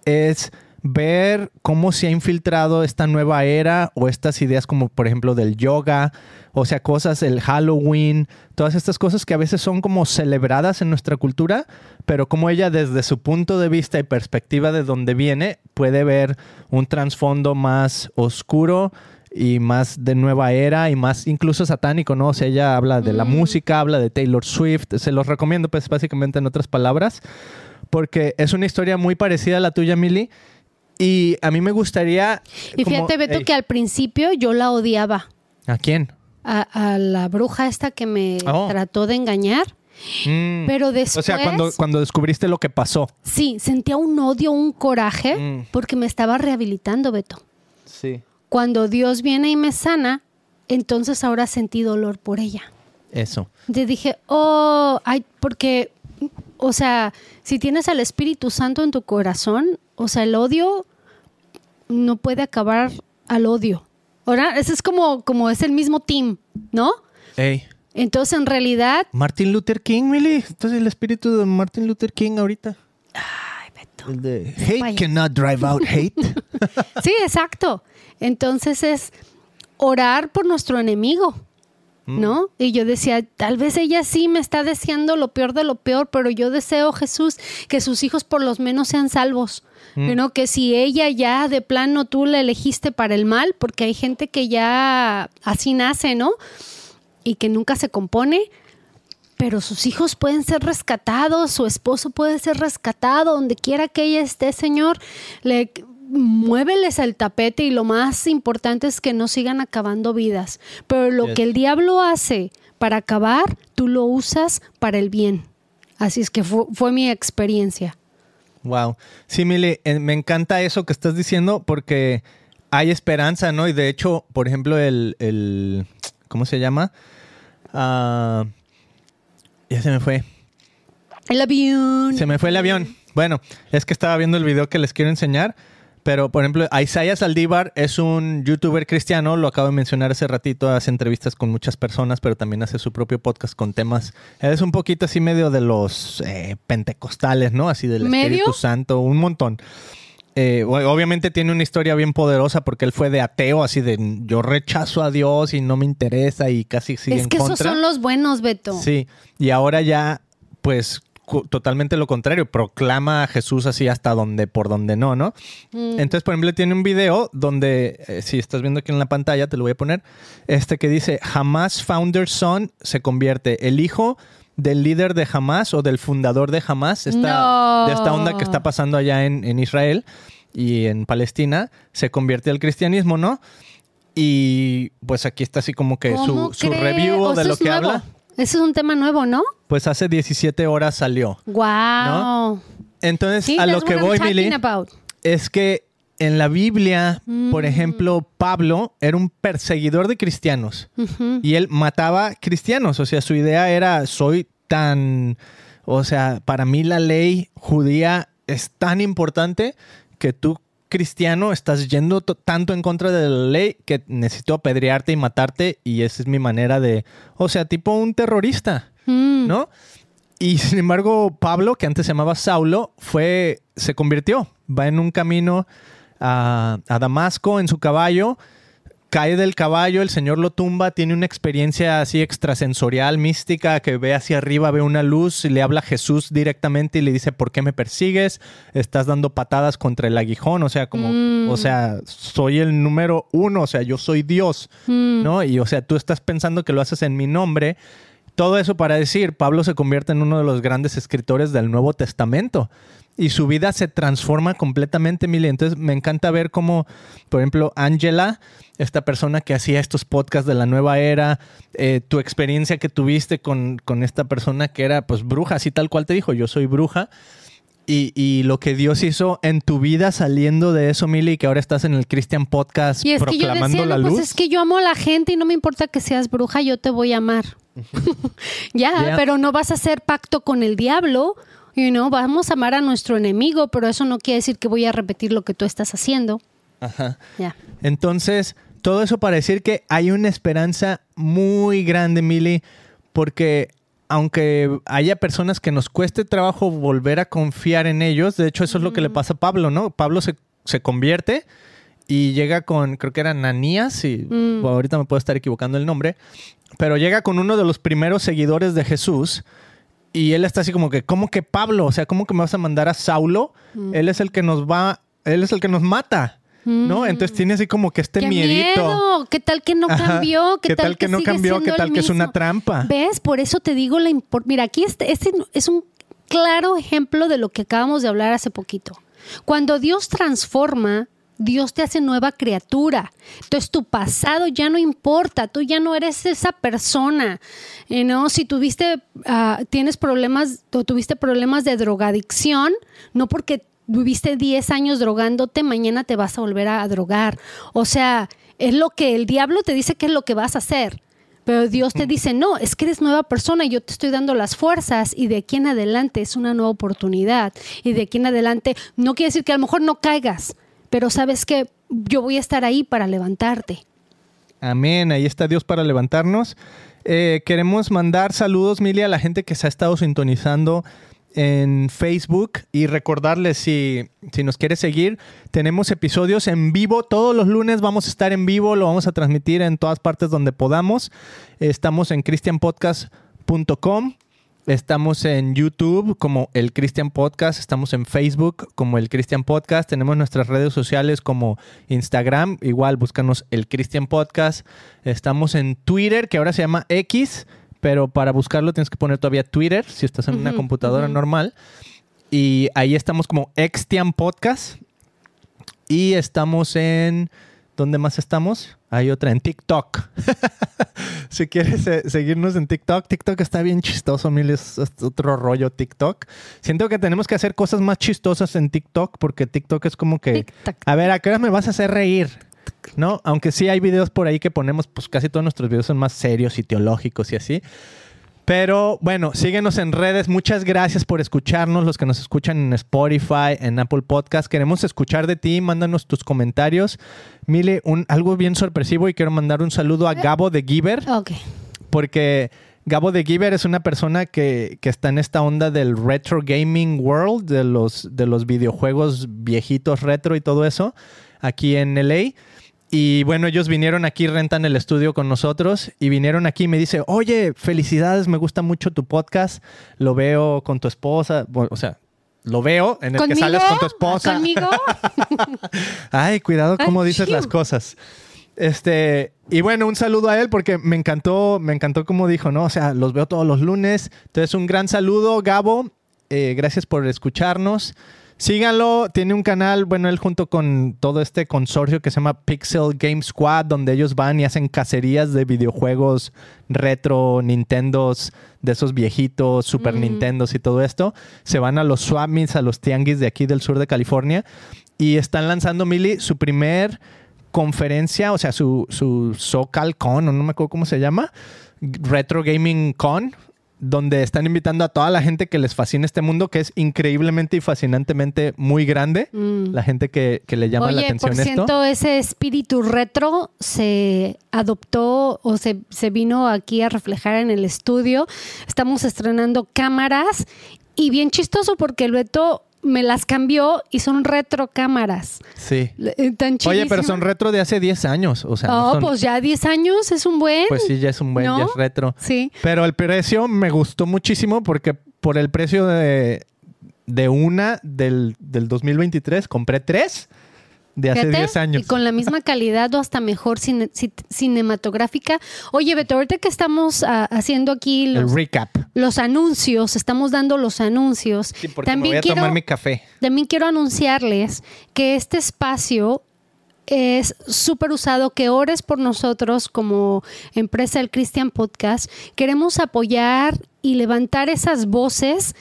es ver cómo se ha infiltrado esta nueva era o estas ideas como por ejemplo del yoga, o sea, cosas, el Halloween, todas estas cosas que a veces son como celebradas en nuestra cultura, pero como ella desde su punto de vista y perspectiva de donde viene, puede ver un trasfondo más oscuro y más de nueva era y más incluso satánico, ¿no? O sea, ella habla de la música, habla de Taylor Swift, se los recomiendo pues básicamente en otras palabras, porque es una historia muy parecida a la tuya, Milly, y a mí me gustaría... Y como- fíjate, Beto, que al principio yo la odiaba. ¿A quién? A, a la bruja esta que me Oh. trató de engañar. Mm. Pero después... O sea, cuando, cuando descubriste lo que pasó. Sí, sentía un odio, un coraje, Mm. porque me estaba rehabilitando, Beto. Sí. Cuando Dios viene y me sana, entonces ahora sentí dolor por ella. Eso. Entonces dije, oh, ay, porque, o sea, si tienes al Espíritu Santo en tu corazón, o sea, el odio no puede acabar al odio. Ahora, ese es como, como es el mismo team, ¿no? Ey. Entonces, en realidad, Martin Luther King, Milly. Entonces el espíritu de Martin Luther King ahorita. ay, Beto. El de hate Vaya. cannot drive out hate. *laughs* Sí, exacto. Entonces es orar por nuestro enemigo, ¿no? Y yo decía, tal vez ella sí me está deseando lo peor de lo peor, pero yo deseo, Jesús, que sus hijos por lo menos sean salvos. ¿no? Que si ella ya de plano tú la elegiste para el mal, porque hay gente que ya así nace, ¿no? Y que nunca se compone, pero sus hijos pueden ser rescatados, su esposo puede ser rescatado, donde quiera que ella esté, Señor, le muéveles el tapete y lo más importante es que no sigan acabando vidas. Pero lo que el diablo hace para acabar, tú lo usas para el bien. Así es que fu- fue mi experiencia. Wow. Sí, Mili, eh, me encanta eso que estás diciendo porque hay esperanza, ¿no? Y de hecho, por ejemplo, el, el ¿cómo se llama? Ah, ya se me fue. El avión. Se me fue el avión. Bueno, es que estaba viendo el video que les quiero enseñar. Pero, por ejemplo, Isaiah Saldívar es un youtuber cristiano, lo acabo de mencionar hace ratito, hace entrevistas con muchas personas, pero también hace su propio podcast con temas. Él es un poquito así medio de los eh, pentecostales, ¿no? Así del ¿Medio? Espíritu Santo, un montón. Eh, obviamente tiene una historia bien poderosa porque él fue de ateo, así de yo rechazo a Dios y no me interesa y casi sigue es en que esos son los buenos, Beto. Sí, y ahora ya, pues, totalmente lo contrario, proclama a Jesús así hasta donde, por donde no, ¿no? Mm. Entonces, por ejemplo, tiene un video donde, eh, si estás viendo aquí en la pantalla, te lo voy a poner, este que dice, Hamas Founder Son se convierte el hijo del líder de Hamas o del fundador de Hamas, esta, No. de esta onda que está pasando allá en, en Israel y en Palestina, se convierte al cristianismo, ¿no? Y pues aquí está así como que su, ¿Cómo su review de lo que nuevo. habla. Ese es un tema nuevo, ¿no? Pues hace 17 horas salió. Wow. Entonces, Sí, a lo que voy, about. es que en la Biblia, por Mm. ejemplo, Pablo era un perseguidor de cristianos y él mataba cristianos. O sea, su idea era, soy tan, o sea, para mí la ley judía es tan importante que tú cristiano estás yendo to- tanto en contra de la ley que necesito apedrearte y matarte y esa es mi manera de, o sea, tipo un terrorista. Mm. ¿no? Y sin embargo, Pablo, que antes se llamaba Saulo, fue, se convirtió, va en un camino a, a Damasco en su caballo, cae del caballo, el Señor lo tumba, tiene una experiencia así extrasensorial, mística, que ve hacia arriba, ve una luz, y le habla a Jesús directamente y le dice, ¿por qué me persigues? Estás dando patadas contra el aguijón, o sea, como, Mm. o sea, soy el número uno, o sea, yo soy Dios, Mm. ¿no? Y o sea, tú estás pensando que lo haces en mi nombre. Todo eso para decir, Pablo se convierte en uno de los grandes escritores del Nuevo Testamento y su vida se transforma completamente, Mili. Entonces me encanta ver cómo, por ejemplo, Angela, esta persona que hacía estos podcasts de la nueva era, eh, tu experiencia que tuviste con, con esta persona que era pues bruja, así tal cual te dijo, yo soy bruja. Y, y lo que Dios hizo en tu vida saliendo de eso, Mili, que ahora estás en el Christian Podcast Y es que yo proclamando decía, la no, luz. pues es que yo amo a la gente y no me importa que seas bruja, yo te voy a amar. *laughs* ya, Ya. pero no vas a hacer pacto con el diablo, you know, vamos a amar a nuestro enemigo, pero eso no quiere decir que voy a repetir lo que tú estás haciendo. Ajá. Ya. Entonces, todo eso para decir que hay una esperanza muy grande, Mili, porque aunque haya personas que nos cueste trabajo volver a confiar en ellos, de hecho eso es lo que le pasa a Pablo, ¿no? Pablo se, se convierte y llega con, creo que era Ananías, y Mm. ahorita me puedo estar equivocando el nombre, pero llega con uno de los primeros seguidores de Jesús. Y él está así como que, ¿cómo que Pablo? O sea, ¿cómo que me vas a mandar a Saulo? Mm. Él es el que nos va, él es el que nos mata. ¿No? Entonces tiene así como que este ¡Qué miedito. miedo! ¿Qué tal que no cambió? ¿Qué, ¿Qué tal que no cambió? ¿Qué tal que es una trampa? ¿Ves? Por eso te digo la impor- Mira, aquí este, este es un claro ejemplo de lo que acabamos de hablar hace poquito. Cuando Dios transforma, Dios te hace nueva criatura. Entonces tu pasado ya no importa, tú ya no eres esa persona. ¿no? Si tuviste, ah, tienes problemas o tuviste problemas de drogadicción, no porque viviste 10 años drogándote, mañana te vas a volver a, a drogar. O sea, es lo que el diablo te dice que es lo que vas a hacer. Pero Dios te dice, no, es que eres nueva persona, yo te estoy dando las fuerzas y de aquí en adelante es una nueva oportunidad. Y de aquí en adelante no quiere decir que a lo mejor no caigas, pero sabes que yo voy a estar ahí para levantarte. Amén. Ahí está Dios para levantarnos. Eh, queremos mandar saludos, Mili, a la gente que se ha estado sintonizando en Facebook y recordarles si, si nos quiere seguir, tenemos episodios en vivo. Todos los lunes vamos a estar en vivo, lo vamos a transmitir en todas partes donde podamos. Estamos en christianpodcast.com. Estamos en YouTube como el Christian Podcast, estamos en Facebook como el Christian Podcast, tenemos nuestras redes sociales como Instagram, igual búscanos el Christian Podcast, estamos en Twitter que ahora se llama X, pero para buscarlo tienes que poner todavía Twitter si estás en una computadora normal. Y ahí estamos como Xtian Podcast. Y estamos en ¿Dónde más estamos? Hay otra en TikTok. *laughs* si quieres eh, seguirnos en TikTok, TikTok está bien chistoso, mil es, es otro rollo TikTok. Siento que tenemos que hacer cosas más chistosas en TikTok porque TikTok es como que, a ver, ¿a qué hora me vas a hacer reír? ¿No? Aunque sí hay videos por ahí que ponemos, pues casi todos nuestros videos son más serios y teológicos y así. Pero bueno, síguenos en redes. Muchas gracias por escucharnos, los que nos escuchan en Spotify, en Apple Podcast. Queremos escuchar de ti, mándanos tus comentarios. Mile, un, algo bien sorpresivo y quiero mandar un saludo a Gabo de Giver, Ok. porque Gabo de Giver es una persona que, que está en esta onda del retro gaming world, de los, de los videojuegos viejitos retro y todo eso, aquí en LA. Y bueno, ellos vinieron aquí, rentan el estudio con nosotros y vinieron aquí y me dice, oye, felicidades, me gusta mucho tu podcast, lo veo con tu esposa, Bueno, o sea, lo veo en el que sales con tu esposa. ¿Conmigo? *laughs* Ay, cuidado cómo dices las cosas. Este, y bueno, un saludo a él porque me encantó, me encantó como dijo, ¿no? O sea, los veo todos los lunes. Entonces, un gran saludo, Gabo. Eh, gracias por escucharnos. Síganlo, tiene un canal, bueno, él junto con todo este consorcio que se llama Pixel Game Squad, donde ellos van y hacen cacerías de videojuegos retro, Nintendos, de esos viejitos, Super Mm. Nintendos y todo esto. Se van a los swap meets, a los tianguis de aquí del sur de California y están lanzando, Mili, su primer conferencia, o sea, su, su SoCal Con, o no me acuerdo cómo se llama, Retro Gaming Con, donde están invitando a toda la gente que les fascina este mundo, que es increíblemente y fascinantemente muy grande. Mm. La gente que, que le llama la atención por esto. ciento, ese espíritu retro se adoptó o se, se vino aquí a reflejar en el estudio. Estamos estrenando cámaras y bien chistoso porque el Beto me las cambió y son retro cámaras. Sí. Eh, Tan Oye, pero son retro de hace 10 años. O sea, no Oh, son- pues ya 10 años es un buen. pues sí, ya es un buen, ¿no? ya es retro. Sí. Pero el precio me gustó muchísimo porque por el precio de, de una del, del 2023 compré tres de hace Fíjate, 10 años. Y con la misma calidad o hasta mejor cine- ci- cinematográfica. Oye, Beto, ahorita que estamos ah, haciendo aquí el los, recap. los anuncios, estamos dando los anuncios. Sí, porque me también, voy a quiero, tomar mi café. también quiero anunciarles que este espacio es súper usado, que ores por nosotros como empresa del Christian Podcast. Queremos apoyar y levantar esas voces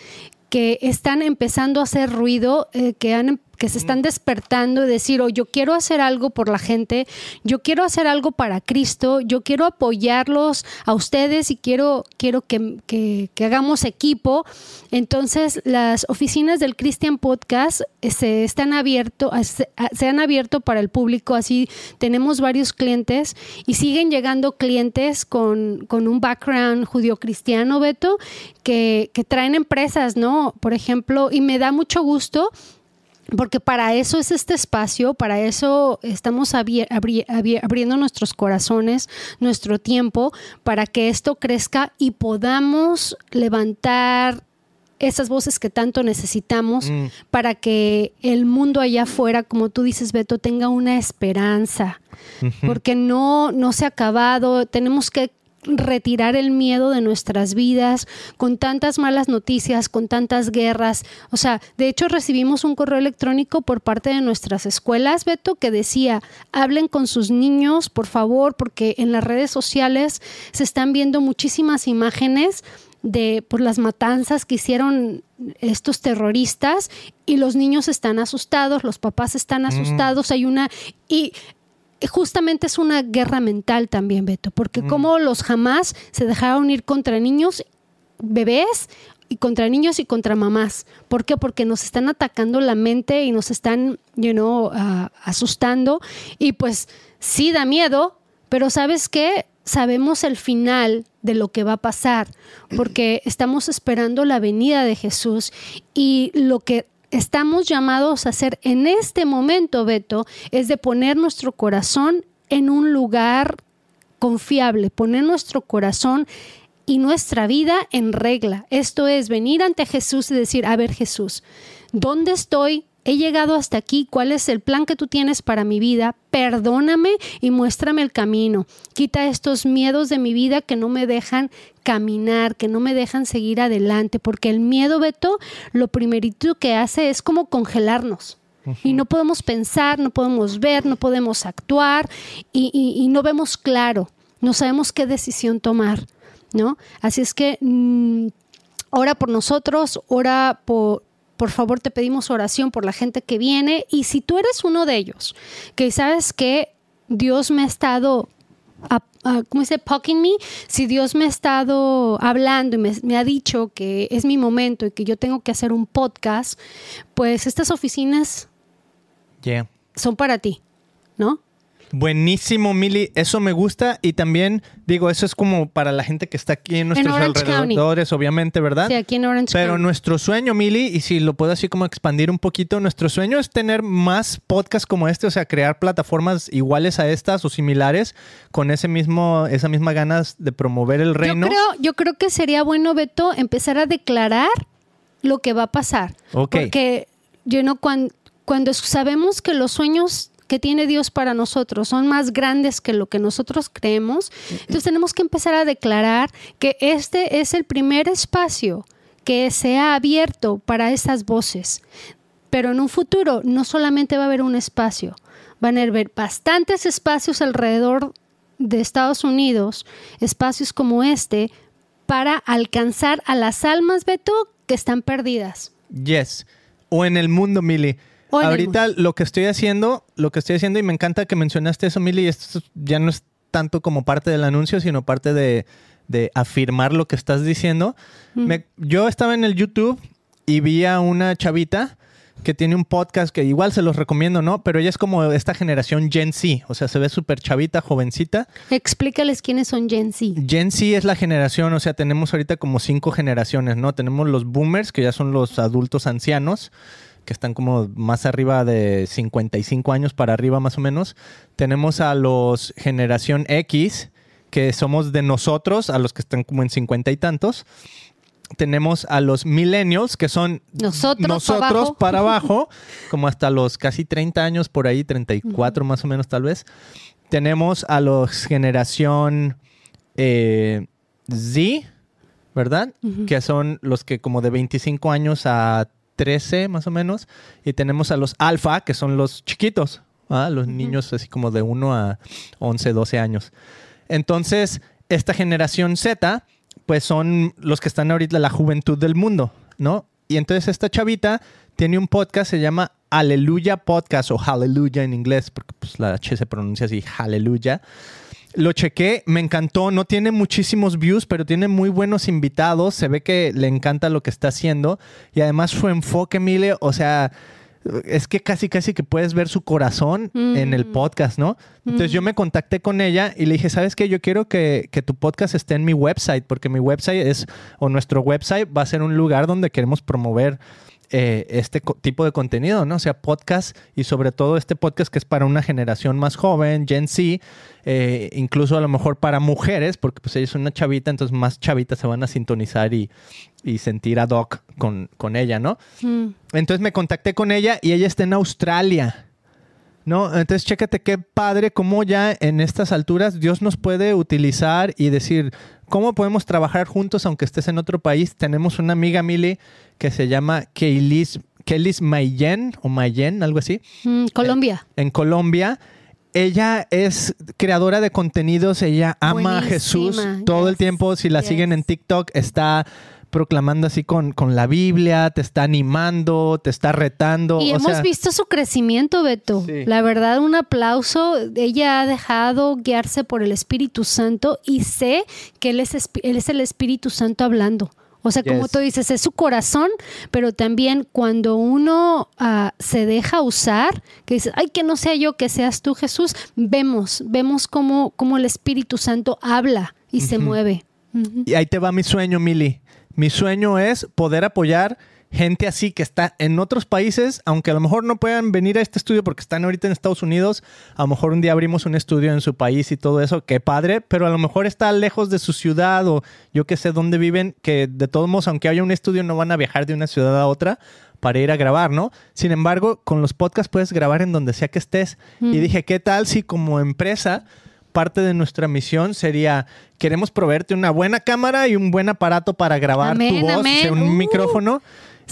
que están empezando a hacer ruido, eh, que han que se están despertando y decir, oh, yo quiero hacer algo por la gente, yo quiero hacer algo para Cristo, yo quiero apoyarlos a ustedes y quiero, quiero que, que- que hagamos equipo. Entonces, las oficinas del Christian Podcast eh, se están abierto, se, se han abierto para el público, así tenemos varios clientes y siguen llegando clientes con, con un background judío-cristiano, Beto, que, que traen empresas, ¿no? Por ejemplo, y me da mucho gusto porque para eso es este espacio, para eso estamos abri- abri- abri- abriendo nuestros corazones, nuestro tiempo, para que esto crezca y podamos levantar esas voces que tanto necesitamos Mm. para que el mundo allá afuera, como tú dices, Beto, tenga una esperanza. Porque no, no se ha acabado, tenemos que retirar el miedo de nuestras vidas con tantas malas noticias, con tantas guerras. O sea, de hecho recibimos un correo electrónico por parte de nuestras escuelas, Beto, que decía, hablen con sus niños, por favor, porque en las redes sociales se están viendo muchísimas imágenes de por las matanzas que hicieron estos terroristas y los niños están asustados, los papás están asustados, hay una y justamente es una guerra mental también, Beto, porque como los jamás se dejaron ir contra niños, bebés y contra niños y contra mamás. ¿Por qué? Porque nos están atacando la mente y nos están, you know, asustando y pues sí da miedo, pero ¿sabes qué? Sabemos el final de lo que va a pasar, porque estamos esperando la venida de Jesús y lo que estamos llamados a hacer en este momento, Beto, es de poner nuestro corazón en un lugar confiable, poner nuestro corazón y nuestra vida en regla. Esto es venir ante Jesús y decir, a ver Jesús, ¿dónde estoy? He llegado hasta aquí, ¿cuál es el plan que tú tienes para mi vida? Perdóname y muéstrame el camino. Quita estos miedos de mi vida que no me dejan caminar, que no me dejan seguir adelante, porque el miedo, Beto, lo primerito que hace es como congelarnos. Y no podemos pensar, no podemos ver, no podemos actuar y, y- y no vemos claro, no sabemos qué decisión tomar, ¿no? Así es que mm, ora por nosotros, ora por, por favor te pedimos oración por la gente que viene y si tú eres uno de ellos, que sabes que Dios me ha estado, a- a- ¿cómo dice? Poking me, si Dios me ha estado hablando y me, me ha dicho que es mi momento y que yo tengo que hacer un podcast, pues estas oficinas Yeah. son para ti, ¿no? Buenísimo, Mili. Eso me gusta. Y también, digo, eso es como para la gente que está aquí en nuestros County. alrededores, obviamente, ¿verdad? Sí, aquí en Orange Pero County. nuestro sueño, Mili, y si lo puedo así como expandir un poquito, nuestro sueño es tener más podcasts como este, o sea, crear plataformas iguales a estas o similares con ese mismo, esa misma ganas de promover el reino. Yo creo, yo creo que sería bueno, Beto, empezar a declarar lo que va a pasar. Porque yo no cuando, cuando sabemos que los sueños que tiene Dios para nosotros son más grandes que lo que nosotros creemos, entonces tenemos que empezar a declarar que este es el primer espacio que se ha abierto para esas voces. Pero en un futuro no solamente va a haber un espacio, van a haber bastantes espacios alrededor de Estados Unidos, espacios como este, para alcanzar a las almas, Beto, que están perdidas. Yes. O en el mundo, Mili. Ahorita lo que estoy haciendo, lo que estoy haciendo, y me encanta que mencionaste eso, Mili, y esto ya no es tanto como parte del anuncio, sino parte de, de afirmar lo que estás diciendo. Me- yo estaba en el YouTube y vi a una chavita que tiene un podcast que igual se los recomiendo, ¿no? Pero ella es como esta generación Gen Z, o sea, se ve súper chavita, jovencita. Explícales quiénes son Gen Z. Gen Z es la generación, o sea, tenemos ahorita como cinco generaciones, ¿no? Tenemos los boomers, que ya son los adultos ancianos. Que están como más arriba de 55 años para arriba más o menos. Tenemos a los generación X, que somos de nosotros, a los que están como en 50 y tantos. Tenemos a los millennials, que son Nosotros, nosotros para abajo. para *laughs* abajo, como hasta los casi 30 años por ahí, 34 más o menos tal vez. Tenemos a los generación eh, Z, ¿verdad? Que son los que como de 25 años a 13 más o menos. Y tenemos a los alfa, que son los chiquitos, ¿ah? los niños así como de 1 a 11, 12 años. Entonces, esta generación Z, pues son los que están ahorita la juventud del mundo, ¿no? Y entonces esta chavita tiene un podcast, se llama Aleluya Podcast o Hallelujah en inglés, porque pues la H se pronuncia así, Hallelujah. Lo chequé, me encantó, no tiene muchísimos views, pero tiene muy buenos invitados, se ve que le encanta lo que está haciendo y además su enfoque, Mile, o sea, es que casi casi que puedes ver su corazón en el podcast, ¿no? Entonces yo me contacté con ella y le dije, ¿sabes qué? Yo quiero que, que tu podcast esté en mi website, porque mi website es, o nuestro website va a ser un lugar donde queremos promover eh, este tipo de contenido, ¿no? O sea, podcast y sobre todo este podcast que es para una generación más joven, Gen Z, eh, incluso a lo mejor para mujeres, porque pues ella es una chavita, entonces más chavitas se van a sintonizar y, y sentir ad hoc con, con ella, ¿no? Mm. Entonces me contacté con ella y ella está en Australia. ¿No? Entonces, chécate qué padre cómo ya en estas alturas Dios nos puede utilizar y decir, ¿cómo podemos trabajar juntos aunque estés en otro país? Tenemos una amiga, Mili, que se llama Keilis, Keilis Mayen o Mayen, algo así Mm, Colombia. en Colombia. Ella es creadora de contenidos, ella ama a Jesús todo el tiempo. Si la yes. siguen en TikTok, está proclamando así con, con la Biblia, te está animando, te está retando. Y o hemos sea, visto su crecimiento, Beto. Sí. La verdad, un aplauso. Ella ha dejado guiarse por el Espíritu Santo y sé que Él es, él es el Espíritu Santo hablando. O sea, como Yes. tú dices, es su corazón, pero también cuando uno ah, se deja usar, que dices, ay, que no sea yo, que seas tú, Jesús, vemos, vemos cómo, cómo el Espíritu Santo habla y se mueve. Y ahí te va mi sueño, Mili. Mi sueño es poder apoyar gente así que está en otros países, aunque a lo mejor no puedan venir a este estudio porque están ahorita en Estados Unidos, a lo mejor un día abrimos un estudio en su país y todo eso, qué padre, pero a lo mejor está lejos de su ciudad o yo qué sé dónde viven, que de todos modos, aunque haya un estudio, no van a viajar de una ciudad a otra para ir a grabar, ¿no? Sin embargo, con los podcasts puedes grabar en donde sea que estés. Y dije, ¿qué tal si como empresa parte de nuestra misión sería queremos proveerte una buena cámara y un buen aparato para grabar Amén, tu voz, amén. o sea, un Uh, micrófono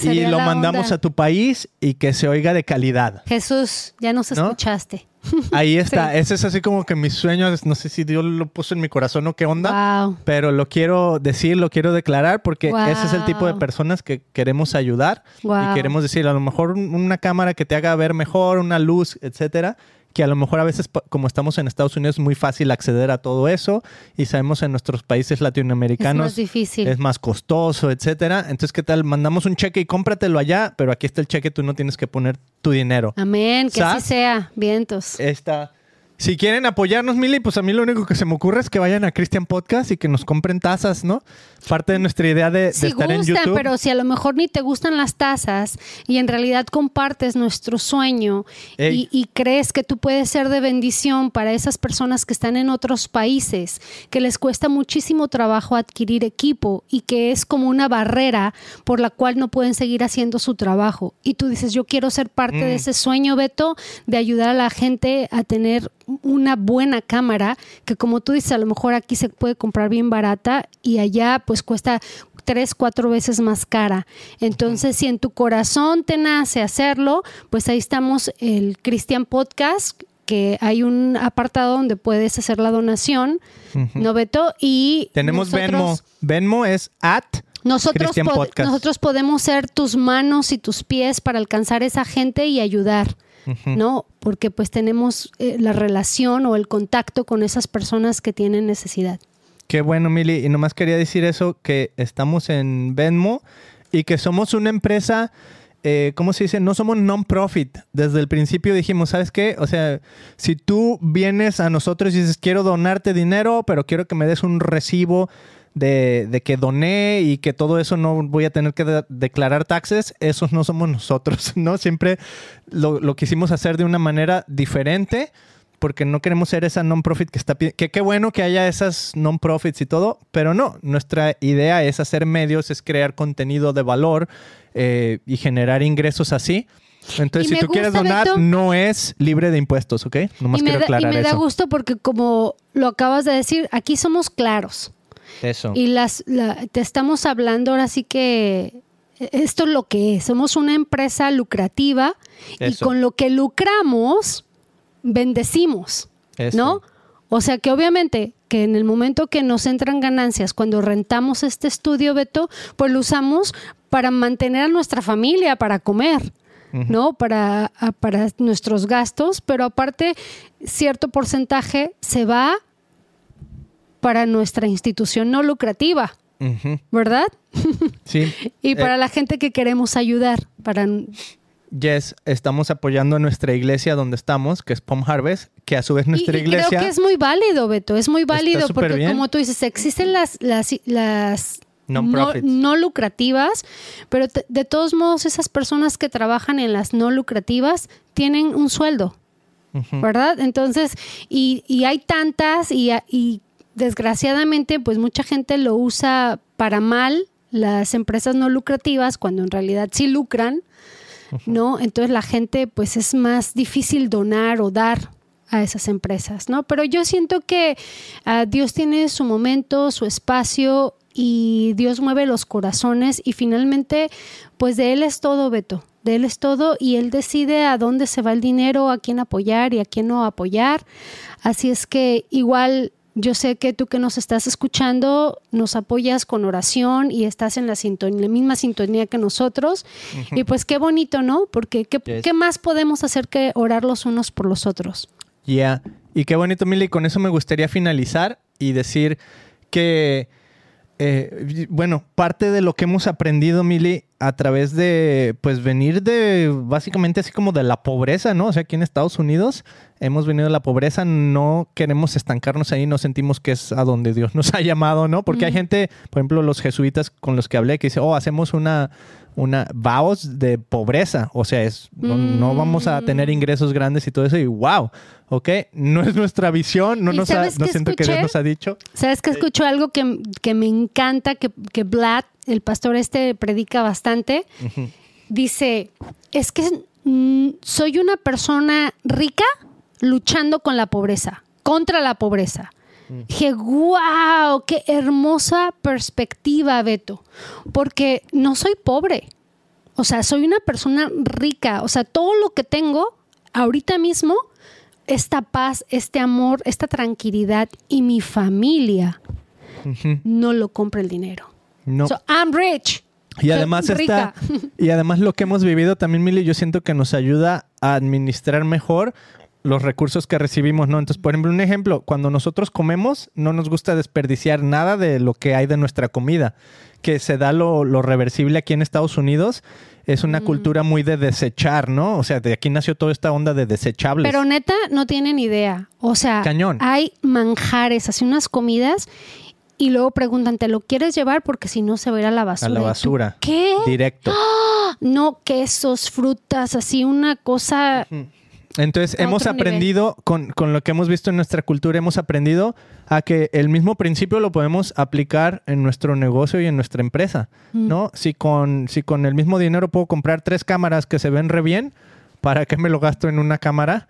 y lo mandamos onda. a tu país y que se oiga de calidad. Jesús, ya nos ¿No? escuchaste. *laughs* Ahí está, ese es así como que mis sueños, no sé si Dios lo puso en mi corazón o qué onda, Wow. pero lo quiero decir, lo quiero declarar porque Wow. ese es el tipo de personas que queremos ayudar Wow. y queremos decir, a lo mejor un- una cámara que te haga ver mejor, una luz, etcétera, que a lo mejor a veces como estamos en Estados Unidos es muy fácil acceder a todo eso y sabemos en nuestros países latinoamericanos Es más difícil. es más costoso, etcétera. Entonces, ¿qué tal? Mandamos un cheque y cómpratelo allá, pero aquí está el cheque, tú no tienes que poner tu dinero. Amén, que ¿Sas? así sea. Vientos. Esta. Si quieren apoyarnos, Mili, pues a mí lo único que se me ocurre es que vayan a Christian Podcast y que nos compren tazas, ¿no? Parte de nuestra idea de, de Sí estar en gustan, YouTube. pero si a lo mejor ni te gustan las tazas y en realidad compartes nuestro sueño y, y crees que tú puedes ser de bendición para esas personas que están en otros países, que les cuesta muchísimo trabajo adquirir equipo y que es como una barrera por la cual no pueden seguir haciendo su trabajo. Y tú dices, yo quiero ser parte Mm. de ese sueño, Beto, de ayudar a la gente a tener una buena cámara, que como tú dices, a lo mejor aquí se puede comprar bien barata y allá pues cuesta tres, cuatro veces más cara. Entonces, si en tu corazón te nace hacerlo, pues ahí estamos el Christian Podcast, que hay un apartado donde puedes hacer la donación, ¿no, Beto? Y Tenemos nosotros- Venmo. Venmo es at nosotros, pod- nosotros podemos ser tus manos y tus pies para alcanzar esa gente y ayudar, ¿no? Porque pues tenemos eh, la relación o el contacto con esas personas que tienen necesidad. Qué bueno, Mili. Y nomás quería decir eso, que estamos en Venmo y que somos una empresa, eh, ¿cómo se dice? No somos non-profit. Desde el principio dijimos, ¿sabes qué? O sea, si tú vienes a nosotros y dices, quiero donarte dinero, pero quiero que me des un recibo de, que doné y que todo eso no voy a tener que de- declarar taxes, esos no somos nosotros, *laughs* ¿no? Siempre lo, lo quisimos hacer de una manera diferente porque no queremos ser esa non-profit que está... pi- Que qué bueno que haya esas non-profits y todo, pero no, nuestra idea es hacer medios, es crear contenido de valor eh, y generar ingresos así. Entonces, Y si tú quieres donar, Beto. no es libre de impuestos, ¿ok? Nomás y me, quiero da, y aclarar me da eso. gusto porque como lo acabas de decir, aquí somos claros. Eso. Y las, la- te estamos hablando ahora sí que esto es lo que es. Somos una empresa lucrativa y con lo que lucramos, bendecimos. Eso. ¿No? O sea que obviamente que en el momento que nos entran ganancias, cuando rentamos este estudio, Beto, pues lo usamos para mantener a nuestra familia, para comer. ¿no? Para, para nuestros gastos, pero aparte cierto porcentaje se va para nuestra institución no lucrativa. ¿verdad? Sí. *laughs* Y Eh, para la gente que queremos ayudar, para Yes, estamos apoyando a nuestra iglesia donde estamos, que es Palm Harvest, que a su vez nuestra y, y iglesia... creo que es muy válido, Beto, es muy válido porque bien. como tú dices, existen las las, las no, lucrativas, pero te- de todos modos esas personas que trabajan en las no lucrativas tienen un sueldo. ¿verdad? Entonces, y, y hay tantas y, y desgraciadamente pues mucha gente lo usa para mal las empresas no lucrativas cuando en realidad sí lucran, ¿no? Entonces la gente pues es más difícil donar o dar a esas empresas, ¿no? Pero yo siento que ah, Dios tiene su momento, su espacio y Dios mueve los corazones y finalmente pues de Él es todo, Beto, de Él es todo y Él decide a dónde se va el dinero, a quién apoyar y a quién no apoyar. Así es que igual yo sé que tú que nos estás escuchando nos apoyas con oración y estás en la, sintonía, la misma sintonía que nosotros. Y pues qué bonito, ¿no? Porque ¿qué, Yes. ¿qué más podemos hacer que orar los unos por los otros? Yeah. Y qué bonito, Mili. Con eso me gustaría finalizar y decir que, eh, bueno, parte de lo que hemos aprendido, Mili, a través de, pues, venir de, básicamente así como de la pobreza, ¿no? O sea, aquí en Estados Unidos hemos venido de la pobreza, no queremos estancarnos ahí, no sentimos que es a donde Dios nos *laughs* ha llamado, ¿no? Porque hay gente, por ejemplo, los jesuitas con los que hablé, que dice, oh, hacemos una, una, vaos de pobreza, o sea, es, no, no vamos a tener ingresos grandes y todo eso, y wow, ¿ok? No es nuestra visión, no ¿Y nos ha, no siento que Dios nos ha dicho. ¿Sabes que escucho algo que, que me encanta, que, que Vlad, el pastor este, predica bastante? Dice, es que mm, soy una persona rica luchando con la pobreza, contra la pobreza. Dije, wow, qué hermosa perspectiva, Beto, porque no soy pobre. O sea, soy una persona rica. O sea, todo lo que tengo ahorita mismo, esta paz, este amor, esta tranquilidad y mi familia no lo compra el dinero. No. So, I'm rich. Y además está, *laughs* y además lo que hemos vivido también, Mili, yo siento que nos ayuda a administrar mejor los recursos que recibimos, ¿no? Entonces, por ejemplo, un ejemplo, cuando nosotros comemos, no nos gusta desperdiciar nada de lo que hay de nuestra comida, que se da lo, lo reversible aquí en Estados Unidos, es Mm. una cultura muy de desechar, ¿no? O sea, de aquí nació toda esta onda de desechables. Pero neta, no tienen idea. O sea, Cañón. hay manjares, así unas comidas, y luego preguntan, ¿te lo quieres llevar? Porque si no se va a ir a la basura. a la ¿Y tú, basura. ¿Qué? Directo. *gasps* No, quesos, frutas, así una cosa. Entonces, hemos aprendido, con, con lo que hemos visto en nuestra cultura, hemos aprendido a que el mismo principio lo podemos aplicar en nuestro negocio y en nuestra empresa, Mm. ¿no? Si con, si con el mismo dinero puedo comprar tres cámaras que se ven re bien, ¿para qué me lo gasto en una cámara?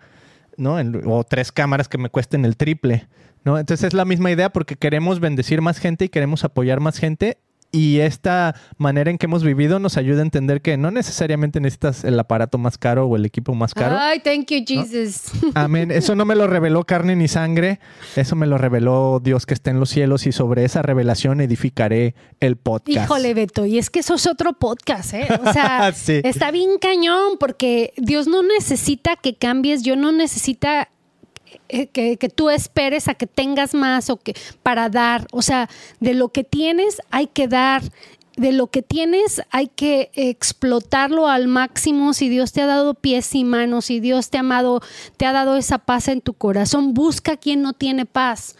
¿No? En- o tres cámaras que me cuesten el triple, ¿no? Entonces es la misma idea porque queremos bendecir más gente y queremos apoyar más gente y esta manera en que hemos vivido nos ayuda a entender que no necesariamente necesitas el aparato más caro o el equipo más caro. Ay, thank you, Jesus. Amén. Eso no me lo reveló carne ni sangre. Eso me lo reveló Dios que está en los cielos y sobre esa revelación edificaré el podcast. Híjole, Beto, y es que eso es otro podcast, ¿eh? O sea, *laughs* Sí. está bien cañón porque Dios no necesita que cambies, yo no necesita eh, que, tú esperes a que tengas más o que para dar. O sea, de lo que tienes hay que dar. De lo que tienes hay que explotarlo al máximo. Si Dios te ha dado pies y manos, si Dios te ha amado, te ha dado esa paz en tu corazón, busca a quien no tiene paz.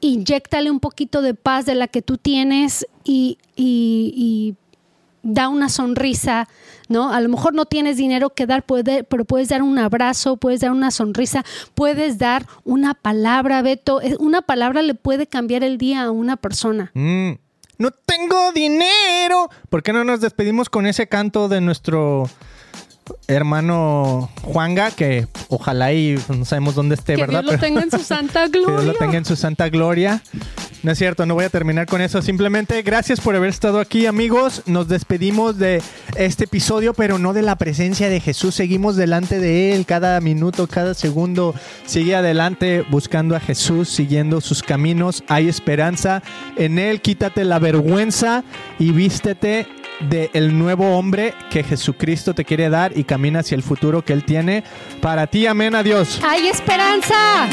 inyéctale un poquito de paz de la que tú tienes y, y- y da una sonrisa, ¿no? A lo mejor no tienes dinero que dar, pero puedes dar un abrazo, puedes dar una sonrisa, puedes dar una palabra, Beto. Eh, Una palabra le puede cambiar el día a una persona. Mm, no tengo dinero. ¿Por qué no nos despedimos con ese canto de nuestro hermano Juanga? Que ojalá y no sabemos dónde esté, que ¿verdad? Dios lo Pero- tenga en su *laughs* santa Que Dios gloria. lo tenga en su santa gloria. No es cierto, no voy a terminar con eso. Simplemente gracias por haber estado aquí, amigos. Nos despedimos de este episodio, pero no de la presencia de Jesús. Seguimos delante de Él cada minuto, cada segundo. Sigue adelante buscando a Jesús, siguiendo sus caminos. Hay esperanza en Él. Quítate la vergüenza y vístete de el nuevo hombre que Jesucristo te quiere dar y camina hacia el futuro que Él tiene para ti. Amén. Adiós. ¡Hay esperanza!